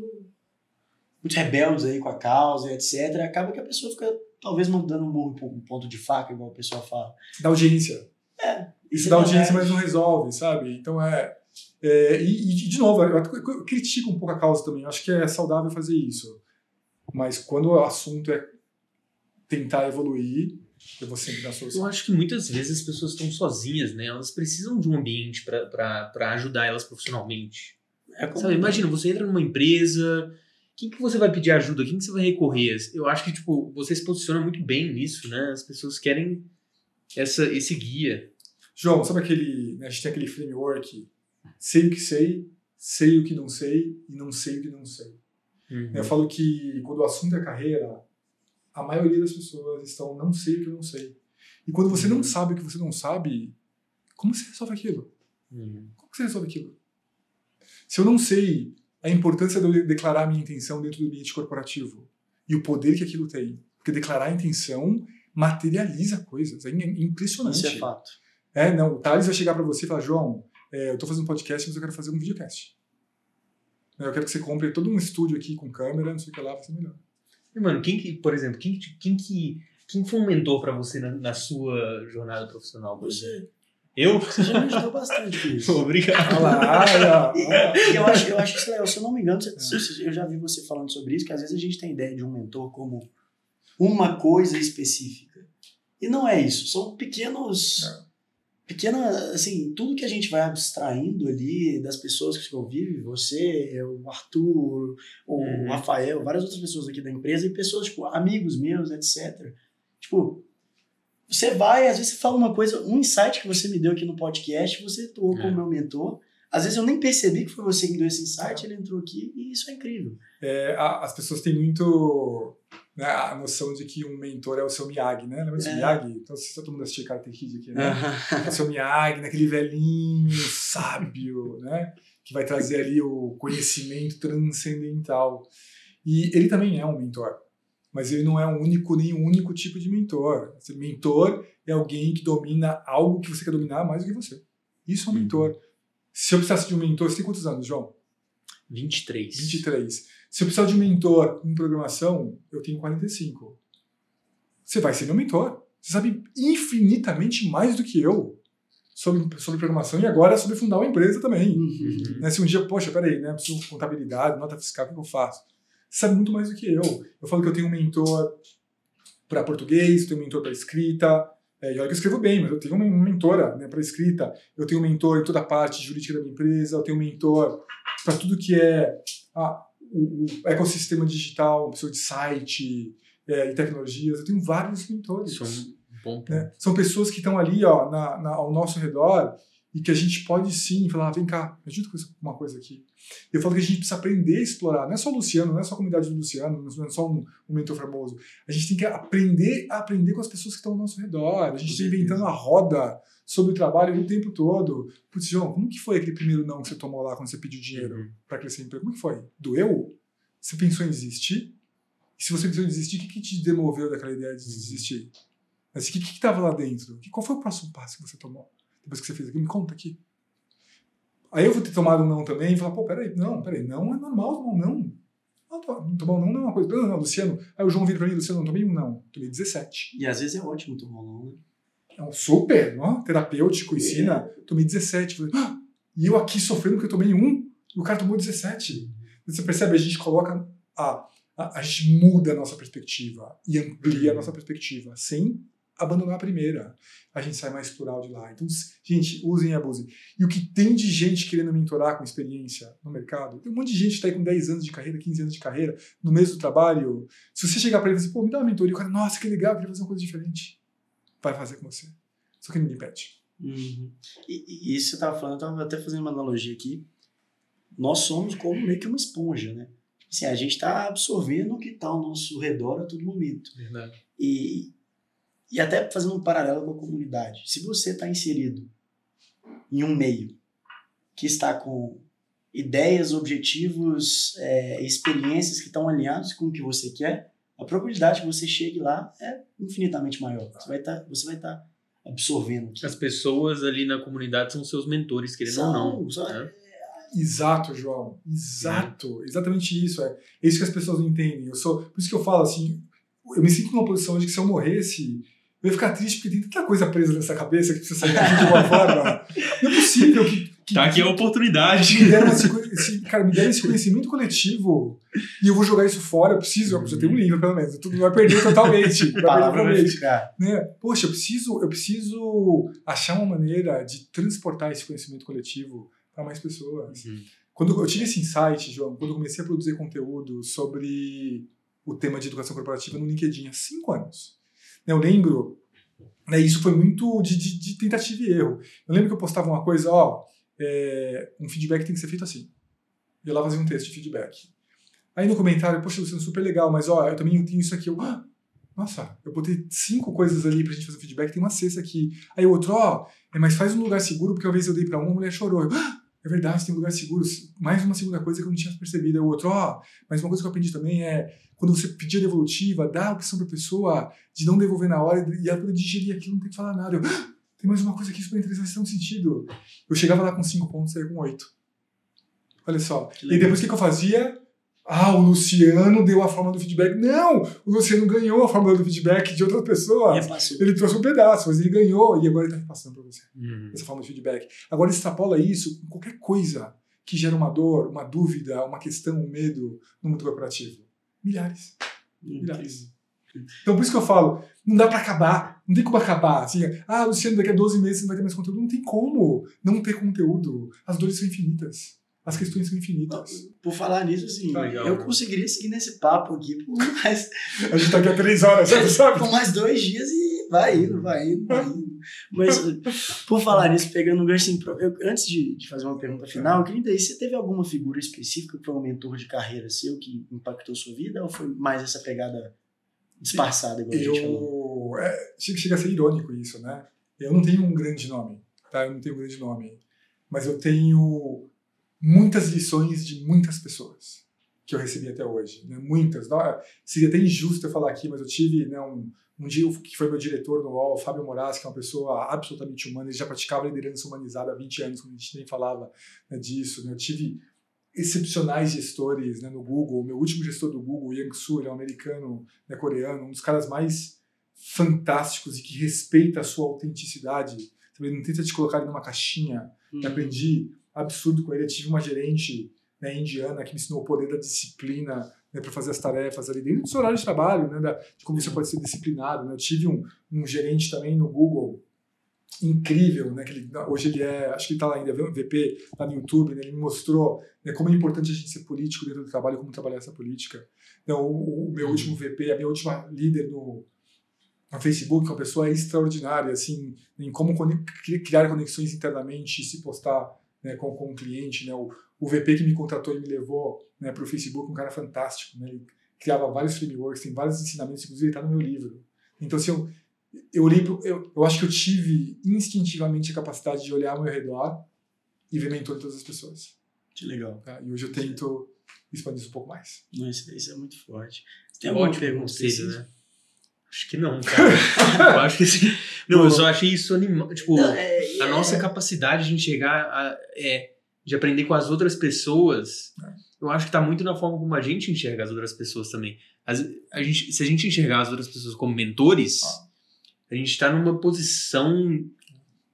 muitos rebeldes aí com a causa, etc. Acaba que a pessoa fica, talvez, mandando um murro um ponto de faca, igual a pessoa fala. Da audiência. Isso dá é audiência, mas não resolve, sabe? Então é. é, e, e, de novo, eu, eu critico um pouco a causa também. Eu acho que é saudável fazer isso. Mas quando o assunto é tentar evoluir, eu vou sempre dar Eu solução. acho que muitas vezes as pessoas estão sozinhas, né? Elas precisam de um ambiente para ajudar elas profissionalmente. É como, Sabe, imagina, você entra numa empresa, quem que você vai pedir ajuda? Quem que você vai recorrer? Eu acho que, tipo, você se posiciona muito bem nisso, né? As pessoas querem essa, esse guia. João, sabe aquele. né, a gente tem aquele framework. Sei o que sei, sei o que não sei e não sei o que não sei. Uhum. Eu falo que quando o assunto é carreira, a maioria das pessoas estão não sei o que eu não sei. E quando você não sabe o que você não sabe, como você resolve aquilo? Uhum. Como você resolve aquilo? Se eu não sei a importância de eu de- declarar a minha intenção dentro do ambiente corporativo e o poder que aquilo tem, porque declarar a intenção materializa coisas, é in- impressionante. Isso é fato. É, não, o Thales vai chegar para você e falar, João, é, eu tô fazendo um podcast, mas eu quero fazer um videocast. É, Eu quero que você compre todo um estúdio aqui com câmera, não sei o que lá, vai ser melhor. E, mano, quem que, por exemplo, quem, que- quem que. Quem foi um mentor pra você na, na sua jornada profissional? por exemplo? Você, Eu? você já me ajudou bastante com isso. Obrigado. Olha lá, olha, olha. E eu acho, eu acho isso legal. Se eu não me engano, você- você- eu já vi você falando sobre isso, que às vezes a gente tem ideia de um mentor como uma coisa específica. E não é isso. São pequenos. Pequena, assim, tudo que a gente vai abstraindo ali das pessoas que convivem, você, o Arthur, o Uhum. Rafael, várias outras pessoas aqui da empresa e pessoas, tipo, amigos meus, etc. Tipo, você vai, às vezes você fala uma coisa, um insight que você me deu aqui no podcast, você atuou É. como meu mentor. Às vezes eu nem percebi que foi você que me deu esse insight, ele entrou aqui e isso é incrível. É, a- as pessoas têm muito né, a noção de que um mentor é o seu Miyagi, né? Lembra desse É. Miyagi? Então, se todo mundo assistir Karate Kid aqui, né? o seu Miyagi, naquele velhinho sábio, né? Que vai trazer ali o conhecimento transcendental. E ele também é um mentor, mas ele não é um único nem um único tipo de mentor. Esse mentor é alguém que domina algo que você quer dominar mais do que você. Isso é um Uhum. mentor. Se eu precisasse de um mentor, você tem quantos anos, João? 23. 23. Se eu precisar de um mentor em programação, eu tenho 45. Você vai ser meu mentor. Você sabe infinitamente mais do que eu sobre, sobre programação e agora sobre fundar uma empresa também. Uhum. Né? Se um dia, poxa, peraí, né? Preciso de contabilidade, nota fiscal, o que eu faço? Você sabe muito mais do que eu. Eu falo que eu tenho um mentor para português, tenho um mentor para escrita. É, e olha que eu escrevo bem, mas eu tenho uma mentora né, para escrita. Eu tenho um mentor em toda a parte jurídica da minha empresa. Eu tenho um mentor para tudo que é ah, o, o ecossistema digital, pessoa de site é, e tecnologias. Eu tenho vários mentores. Isso é né? São pessoas que estão ali ó, na, na- ao nosso redor e que a gente pode sim falar, vem cá, me ajuda com uma coisa aqui. Eu falo que a gente precisa aprender a explorar, não é só o Luciano, não é só a comunidade do Luciano, não é só um, um mentor famoso. A gente tem que aprender a aprender com as pessoas que estão ao nosso redor. A gente está inventando a roda sobre o trabalho o tempo todo. Putz, João, como que foi aquele primeiro não que você tomou lá quando você pediu dinheiro uhum. para crescer em emprego? Como que foi? Doeu? Você pensou em desistir? E se você pensou em desistir, o que, que te demoveu daquela ideia de desistir? Mas o que estava lá dentro? Qual foi o próximo passo que você tomou? Depois que você fez aquilo, me conta aqui. Aí eu vou ter tomado um não também e falar, pô, peraí, não, peraí, não é normal tomar um não. Ah, tá, tomar um não não é uma coisa. Não, não, Luciano. Aí o João vira pra mim, Luciano, não tomei um não. Tomei 17. E às vezes é ótimo tomar um não, né? É um super, não? terapêutico, ensina. É. Tomei 17. Falei, ah! E eu aqui sofrendo porque eu tomei um e o cara tomou 17. Você percebe, a gente coloca a, a, a gente muda a nossa perspectiva e amplia a nossa perspectiva, sem abandonar a primeira. A gente sai mais plural de lá. Então, gente, usem e abusem. E o que tem de gente querendo mentorar com experiência no mercado, tem um monte de gente que está aí com 10 anos de carreira, 15 anos de carreira, no mesmo trabalho. Se você chegar para ele e dizer, pô, me dá uma mentoria, o cara, nossa, que legal, eu queria fazer uma coisa diferente. Vai fazer com você. Só que ninguém pede. Uhum. E, e, isso que você estava falando, eu estava até fazendo uma analogia aqui. Nós somos como meio que uma esponja, né? Assim, a gente está absorvendo o que está ao nosso redor a todo momento. Verdade. E, e até fazendo um paralelo com a comunidade. Se você está inserido em um meio que está com ideias, objetivos, é, experiências que estão alinhados com o que você quer, a probabilidade que você chegue lá é infinitamente maior. Você vai estar, tá, você vai estar tá absorvendo. Aqui. As pessoas ali na comunidade são seus mentores, querendo são, ou não. São, né? Exato, João. Exato. É. Exatamente isso. É. é isso que as pessoas não entendem. Eu sou, por isso que eu falo assim, eu me sinto numa posição de que se eu morresse, eu ia ficar triste porque tem tanta coisa presa nessa cabeça que precisa sair daqui de alguma forma. Não é possível que. que tá aqui a oportunidade. Me deram, esse, cara, me deram esse conhecimento coletivo e eu vou jogar isso fora. Eu preciso, eu já tenho um livro, pelo menos. Tudo vai perder totalmente. vai perder totalmente. Né? Poxa, eu preciso, eu preciso achar uma maneira de transportar esse conhecimento coletivo para mais pessoas. Uhum. Quando eu tive esse insight, João, quando eu comecei a produzir conteúdo sobre o tema de educação corporativa no LinkedIn há cinco anos. Eu lembro, né, isso foi muito de, de, de, tentativa e erro. Eu lembro que eu postava uma coisa, ó, é, um feedback tem que ser feito assim. E eu lá fazia um texto de feedback. Aí no comentário, poxa, Luciano, super legal, mas ó, eu também tenho isso aqui. Eu, ah, nossa, eu botei cinco coisas ali pra gente fazer feedback, tem uma sexta aqui. Aí o outro, ó, é, mas faz um lugar seguro, porque uma vez eu dei pra uma, a mulher chorou. Eu, ah, é verdade, tem um lugar seguro. Mais uma segunda coisa que eu não tinha percebido. Aí o outro, ó, mas uma coisa que eu aprendi também é quando você pedir a devolutiva, dá a opção para a pessoa de não devolver na hora e ela poder digerir aquilo, não tem que falar nada. Eu, ah, tem mais uma coisa aqui super interessante, tem um sentido. Eu chegava lá com cinco pontos, saía com oito. Olha só. E depois o que, que eu fazia? Ah, o Luciano deu a forma do feedback. Não! O Luciano ganhou a forma do feedback de outras pessoas. Ele trouxe um pedaço, mas ele ganhou e agora ele está passando para você. Uhum. Essa forma de feedback. Agora extrapola isso com qualquer coisa que gera uma dor, uma dúvida, uma questão, um medo no mundo corporativo. Milhares. Milhares. Então, por isso que eu falo, não dá para acabar, não tem como acabar. Assim, ah, Luciano, daqui a 12 meses você não vai ter mais conteúdo. Não tem como não ter conteúdo. As dores são infinitas. As questões são infinitas. Por falar nisso, assim, Legal, eu conseguiria seguir nesse papo aqui por mais. A gente tá aqui há três horas, sabe? Por mais dois dias e vai indo, vai indo, vai indo. Mas, por falar nisso, pegando um gancho, assim, eu, antes de, de, fazer uma pergunta final, eu queria entender, você teve alguma figura específica que foi um mentor de carreira seu que impactou sua vida ou foi mais essa pegada disfarçada, igual eu, a gente falou? É, chega a ser irônico isso, né? Eu não tenho um grande nome, tá? Eu não tenho um grande nome. Mas eu tenho muitas lições de muitas pessoas que eu recebi até hoje, né? Muitas. Não, seria até injusto eu falar aqui, mas eu tive né, um um dia que foi meu diretor no UOL, Fábio Moraes, que é uma pessoa absolutamente humana, ele já praticava liderança humanizada há 20 anos, quando a gente nem falava né, disso. Né? Eu tive excepcionais gestores né, no Google. O meu último gestor do Google, Yang Su, ele é um americano, né, coreano, um dos caras mais fantásticos e que respeita a sua autenticidade. Ele não tenta te colocar numa caixinha. Uhum. Eu aprendi absurdo com ele. Eu tive uma gerente né, indiana que me ensinou o poder da disciplina né, para fazer as tarefas ali dentro do seu horário de trabalho, né, da, de como você pode ser disciplinado. Né. Eu tive um, um gerente também no Google incrível, né? Que ele, hoje ele é, acho que ele está lá ainda, VP lá no YouTube, né, ele me mostrou né, como é importante a gente ser político dentro do trabalho, como trabalhar essa política. Então, o, o meu último VP, a minha última líder no, no Facebook, uma pessoa extraordinária, assim, em como criar conexões internamente e se postar né, com, com o cliente, né? O, o VP que me contratou e me levou né, para o Facebook, um cara fantástico, né? Ele criava vários frameworks, tem vários ensinamentos, inclusive ele está no meu livro. Então, assim, eu, eu olhei pro, eu, eu acho que eu tive instintivamente a capacidade de olhar ao meu redor e ver mentor de todas as pessoas. Que legal. Tá? E hoje eu tento expandir isso um pouco mais. Não, isso, isso é muito forte. Tem alguma pergunta conselho, né? Acho que não, cara. eu acho que sim. Não, eu só achei isso animal. Tipo, não, é, a nossa é... capacidade de enxergar, a, é, de aprender com as outras pessoas, eu acho que está muito na forma como a gente enxerga as outras pessoas também. As, a gente, se a gente enxergar as outras pessoas como mentores, ah. a gente está numa posição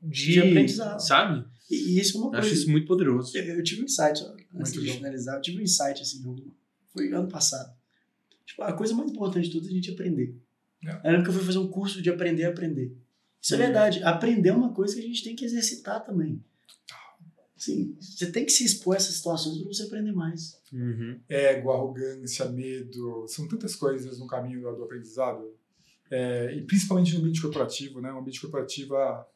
de, de aprendizado. Sabe? E, e, isso é uma coisa. Acho isso muito poderoso. Eu, eu tive um insight, antes de finalizar, eu tive um insight assim, foi ano passado. Tipo, a coisa mais importante de tudo é a gente aprender. É. Eu lembro que eu fui fazer um curso de aprender a aprender. Isso é uhum. verdade. Aprender é uma coisa que a gente tem que exercitar também. Assim, você tem que se expor a essas situações para você aprender mais. Uhum. Ego, arrogância, medo, são tantas coisas no caminho do, do aprendizado. É, e principalmente no ambiente corporativo, né? No ambiente corporativo, ah,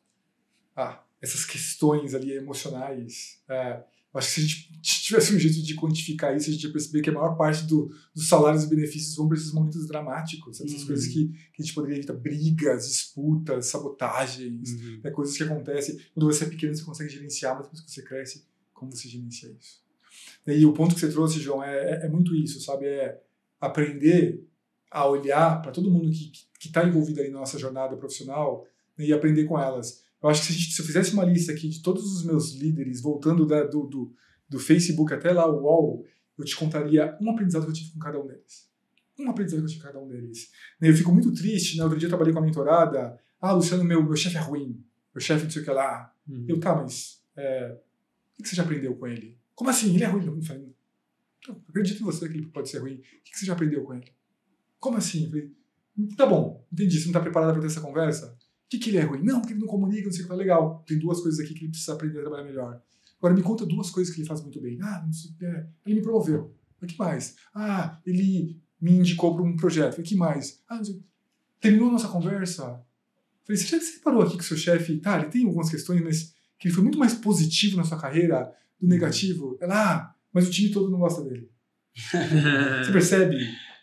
ah essas questões ali emocionais. É, acho que se a gente tivesse um jeito de quantificar isso, a gente ia perceber que a maior parte do, dos salários e benefícios vão para esses momentos dramáticos, essas uhum. coisas que, que, a gente poderia evitar, brigas, disputas, sabotagens, uhum. né, coisas que acontecem. Quando você é pequeno, você consegue gerenciar, mas depois que você cresce, como você gerencia isso? E o ponto que você trouxe, João, é, é, é muito isso, sabe? É aprender a olhar para todo mundo que está envolvido aí na nossa jornada profissional né, e aprender com elas. Eu acho que se, gente, se, eu fizesse uma lista aqui de todos os meus líderes, voltando da, do, do, do, Facebook até lá o UOL, eu te contaria um aprendizado que eu tive com cada um deles. Um aprendizado que eu tive com cada um deles. Né, eu fico muito triste, né? Outro dia eu trabalhei com a mentorada. Ah, Luciano, meu, meu chefe é ruim. Meu chefe não sei o que lá. Uhum. Eu, tá, mas é, o que você já aprendeu com ele? Como assim? Ele é ruim? Não, falei, então, acredito em você que ele pode ser ruim. O que você já aprendeu com ele? Como assim? Eu falei, tá bom, entendi. Você não está preparada para ter essa conversa? Que, que ele é ruim? Não, porque ele não comunica, não sei o que tá legal. Tem duas coisas aqui que ele precisa aprender a trabalhar melhor. Agora me conta duas coisas que ele faz muito bem. Ah, não sei, é, ele me promoveu. O que mais? Ah, ele me indicou para um projeto. O que mais? Ah, não sei. Terminou a nossa conversa. Falei, você já separou aqui com o seu chefe? Tá, ele tem algumas questões, mas que ele foi muito mais positivo na sua carreira do negativo. Ela, ah, mas o time todo não gosta dele. você percebe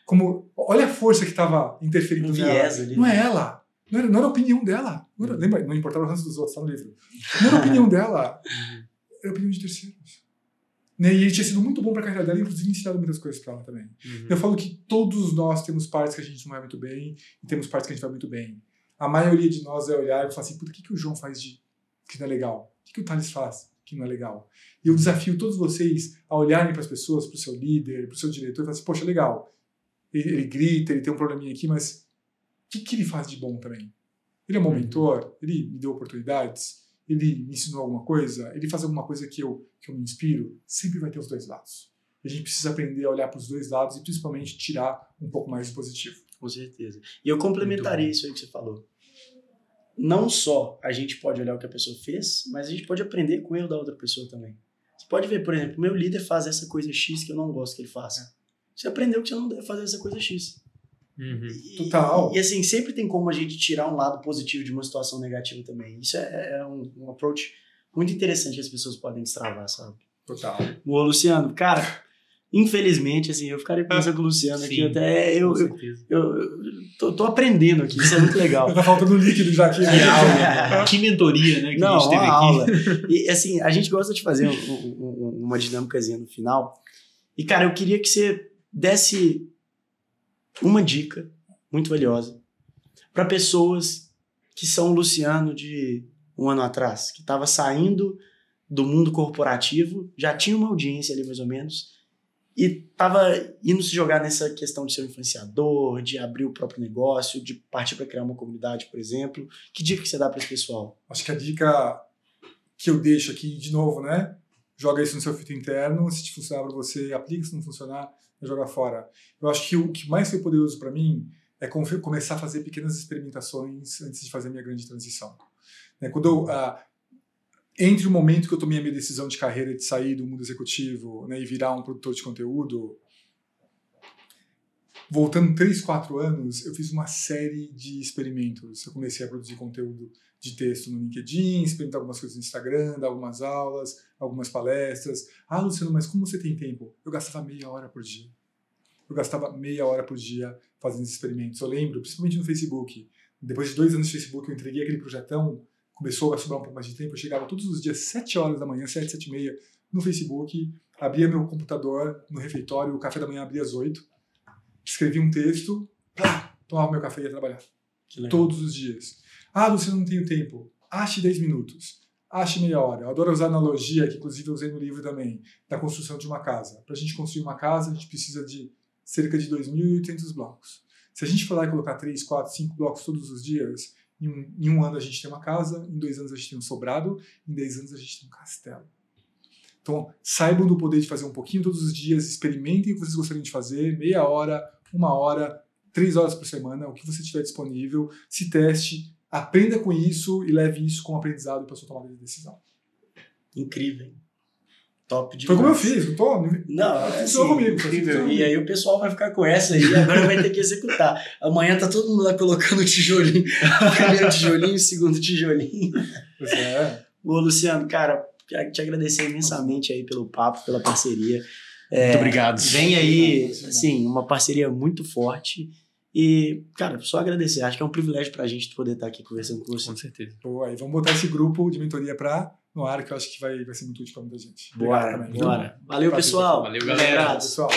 como. Olha a força que estava interferindo um nela. Ali, não é né? ela não era, não era a opinião dela. Não era, lembra? Não importava o ranço dos outros, tá no livro. Não era a opinião dela. Era a opinião de terceiros. Né? E ele tinha sido muito bom para a carreira dela, inclusive ensinado muitas coisas para ela também. Uhum. Eu falo que todos nós temos partes que a gente não vai muito bem e temos partes que a gente vai muito bem. A maioria de nós é olhar e falar assim: por que, que o João faz de que não é legal? O que, que o Thales faz que não é legal? E eu desafio todos vocês a olharem para as pessoas, para o seu líder, para o seu diretor e falar assim: poxa, legal. Ele, ele grita, ele tem um probleminha aqui, mas que, que ele faz de bom também? Ele é um bom uhum. mentor? Ele me deu oportunidades? Ele me ensinou alguma coisa? Ele faz alguma coisa que eu, que eu me inspiro? Sempre vai ter os dois lados. A gente precisa aprender a olhar para os dois lados e principalmente tirar um pouco mais de positivo. Com certeza. E eu complementaria isso aí que você falou. Não só a gente pode olhar o que a pessoa fez, mas a gente pode aprender com o erro da outra pessoa também. Você pode ver, por exemplo, meu líder faz essa coisa X que eu não gosto que ele faça. É. Você aprendeu que você não deve fazer essa coisa X. Uhum. Total. E, e, assim, sempre tem como a gente tirar um lado positivo de uma situação negativa também. Isso é, é um, um approach muito interessante que as pessoas podem destravar, sabe? Total. Ô, Luciano, cara, infelizmente, assim, eu ficaria pensando com o Luciano Sim, aqui até. Eu, eu, eu, eu tô, tô, aprendendo aqui, isso é muito legal. tá faltando líquido já aqui. Que aula. que mentoria, né? Que Não, a gente teve aqui. aula. E assim, a gente gosta de fazer um, um, uma dinâmicazinha no final. E, cara, eu queria que você desse uma dica muito valiosa para pessoas que são o Luciano de um ano atrás, que estava saindo do mundo corporativo, já tinha uma audiência ali mais ou menos, e estava indo se jogar nessa questão de ser um influenciador, de abrir o próprio negócio, de partir para criar uma comunidade, por exemplo. Que dica que você dá para esse pessoal? Acho que a dica que eu deixo aqui, de novo, né? Joga isso no seu filtro interno, se funcionar para você, aplica, se não funcionar, jogar fora. Eu acho que o que mais foi poderoso para mim é começar a fazer pequenas experimentações antes de fazer a minha grande transição. Né, quando eu, uh, entre o momento que eu tomei a minha decisão de carreira de sair do mundo executivo né, e virar um produtor de conteúdo, voltando 3, 4 anos, eu fiz uma série de experimentos. Eu comecei a produzir conteúdo de texto no LinkedIn, experimentar algumas coisas no Instagram, dar algumas aulas, algumas palestras. Ah, Luciano, mas como você tem tempo? Eu gastava meia hora por dia. Eu gastava meia hora por dia fazendo esses experimentos. Eu lembro, principalmente no Facebook. Depois de dois anos de Facebook, eu entreguei aquele projetão, começou a sobrar um pouco mais de tempo. Eu chegava todos os dias, 7 horas da manhã, 7, 7 e meia, no Facebook, abria meu computador no refeitório, o café da manhã abria às 8, escrevia um texto, pá, tomava meu café e ia trabalhar. Todos os dias. Ah, Luciano, não tenho tempo. Ache 10 minutos. Ache meia hora. Eu adoro usar analogia, que inclusive eu usei no livro também, da construção de uma casa. Para a gente construir uma casa, a gente precisa de cerca de 2.800 blocos. Se a gente for lá e colocar 3, 4, 5 blocos todos os dias, em um, em um ano a gente tem uma casa, em dois anos a gente tem um sobrado, em 10 anos a gente tem um castelo. Então, saibam do poder de fazer um pouquinho todos os dias, experimentem o que vocês gostariam de fazer, meia hora, uma hora, três horas por semana, o que você tiver disponível, se teste, aprenda com isso e leve isso como aprendizado para sua tomada de decisão. Incrível. Hein? Top demais. Foi como eu fiz, não tô? Não, é assim, comigo. Incrível. E aí o pessoal vai ficar com essa aí, agora vai ter que executar. Amanhã tá todo mundo lá colocando o tijolinho. Primeiro tijolinho, segundo tijolinho. Pois é. Ô, Luciano, cara, quero te agradecer imensamente aí pelo papo, pela parceria. É, muito obrigado. Vem aí, assim, uma parceria muito forte. E, cara, só agradecer. Acho que é um privilégio pra gente poder estar aqui conversando com você. Com certeza. Boa, e vamos botar esse grupo de mentoria pra, no ar, que eu acho que vai, vai ser muito útil pra muita gente. Obrigado Bora, também. bora. Valeu, pessoal. Valeu, galera. Obrigado. Pessoal.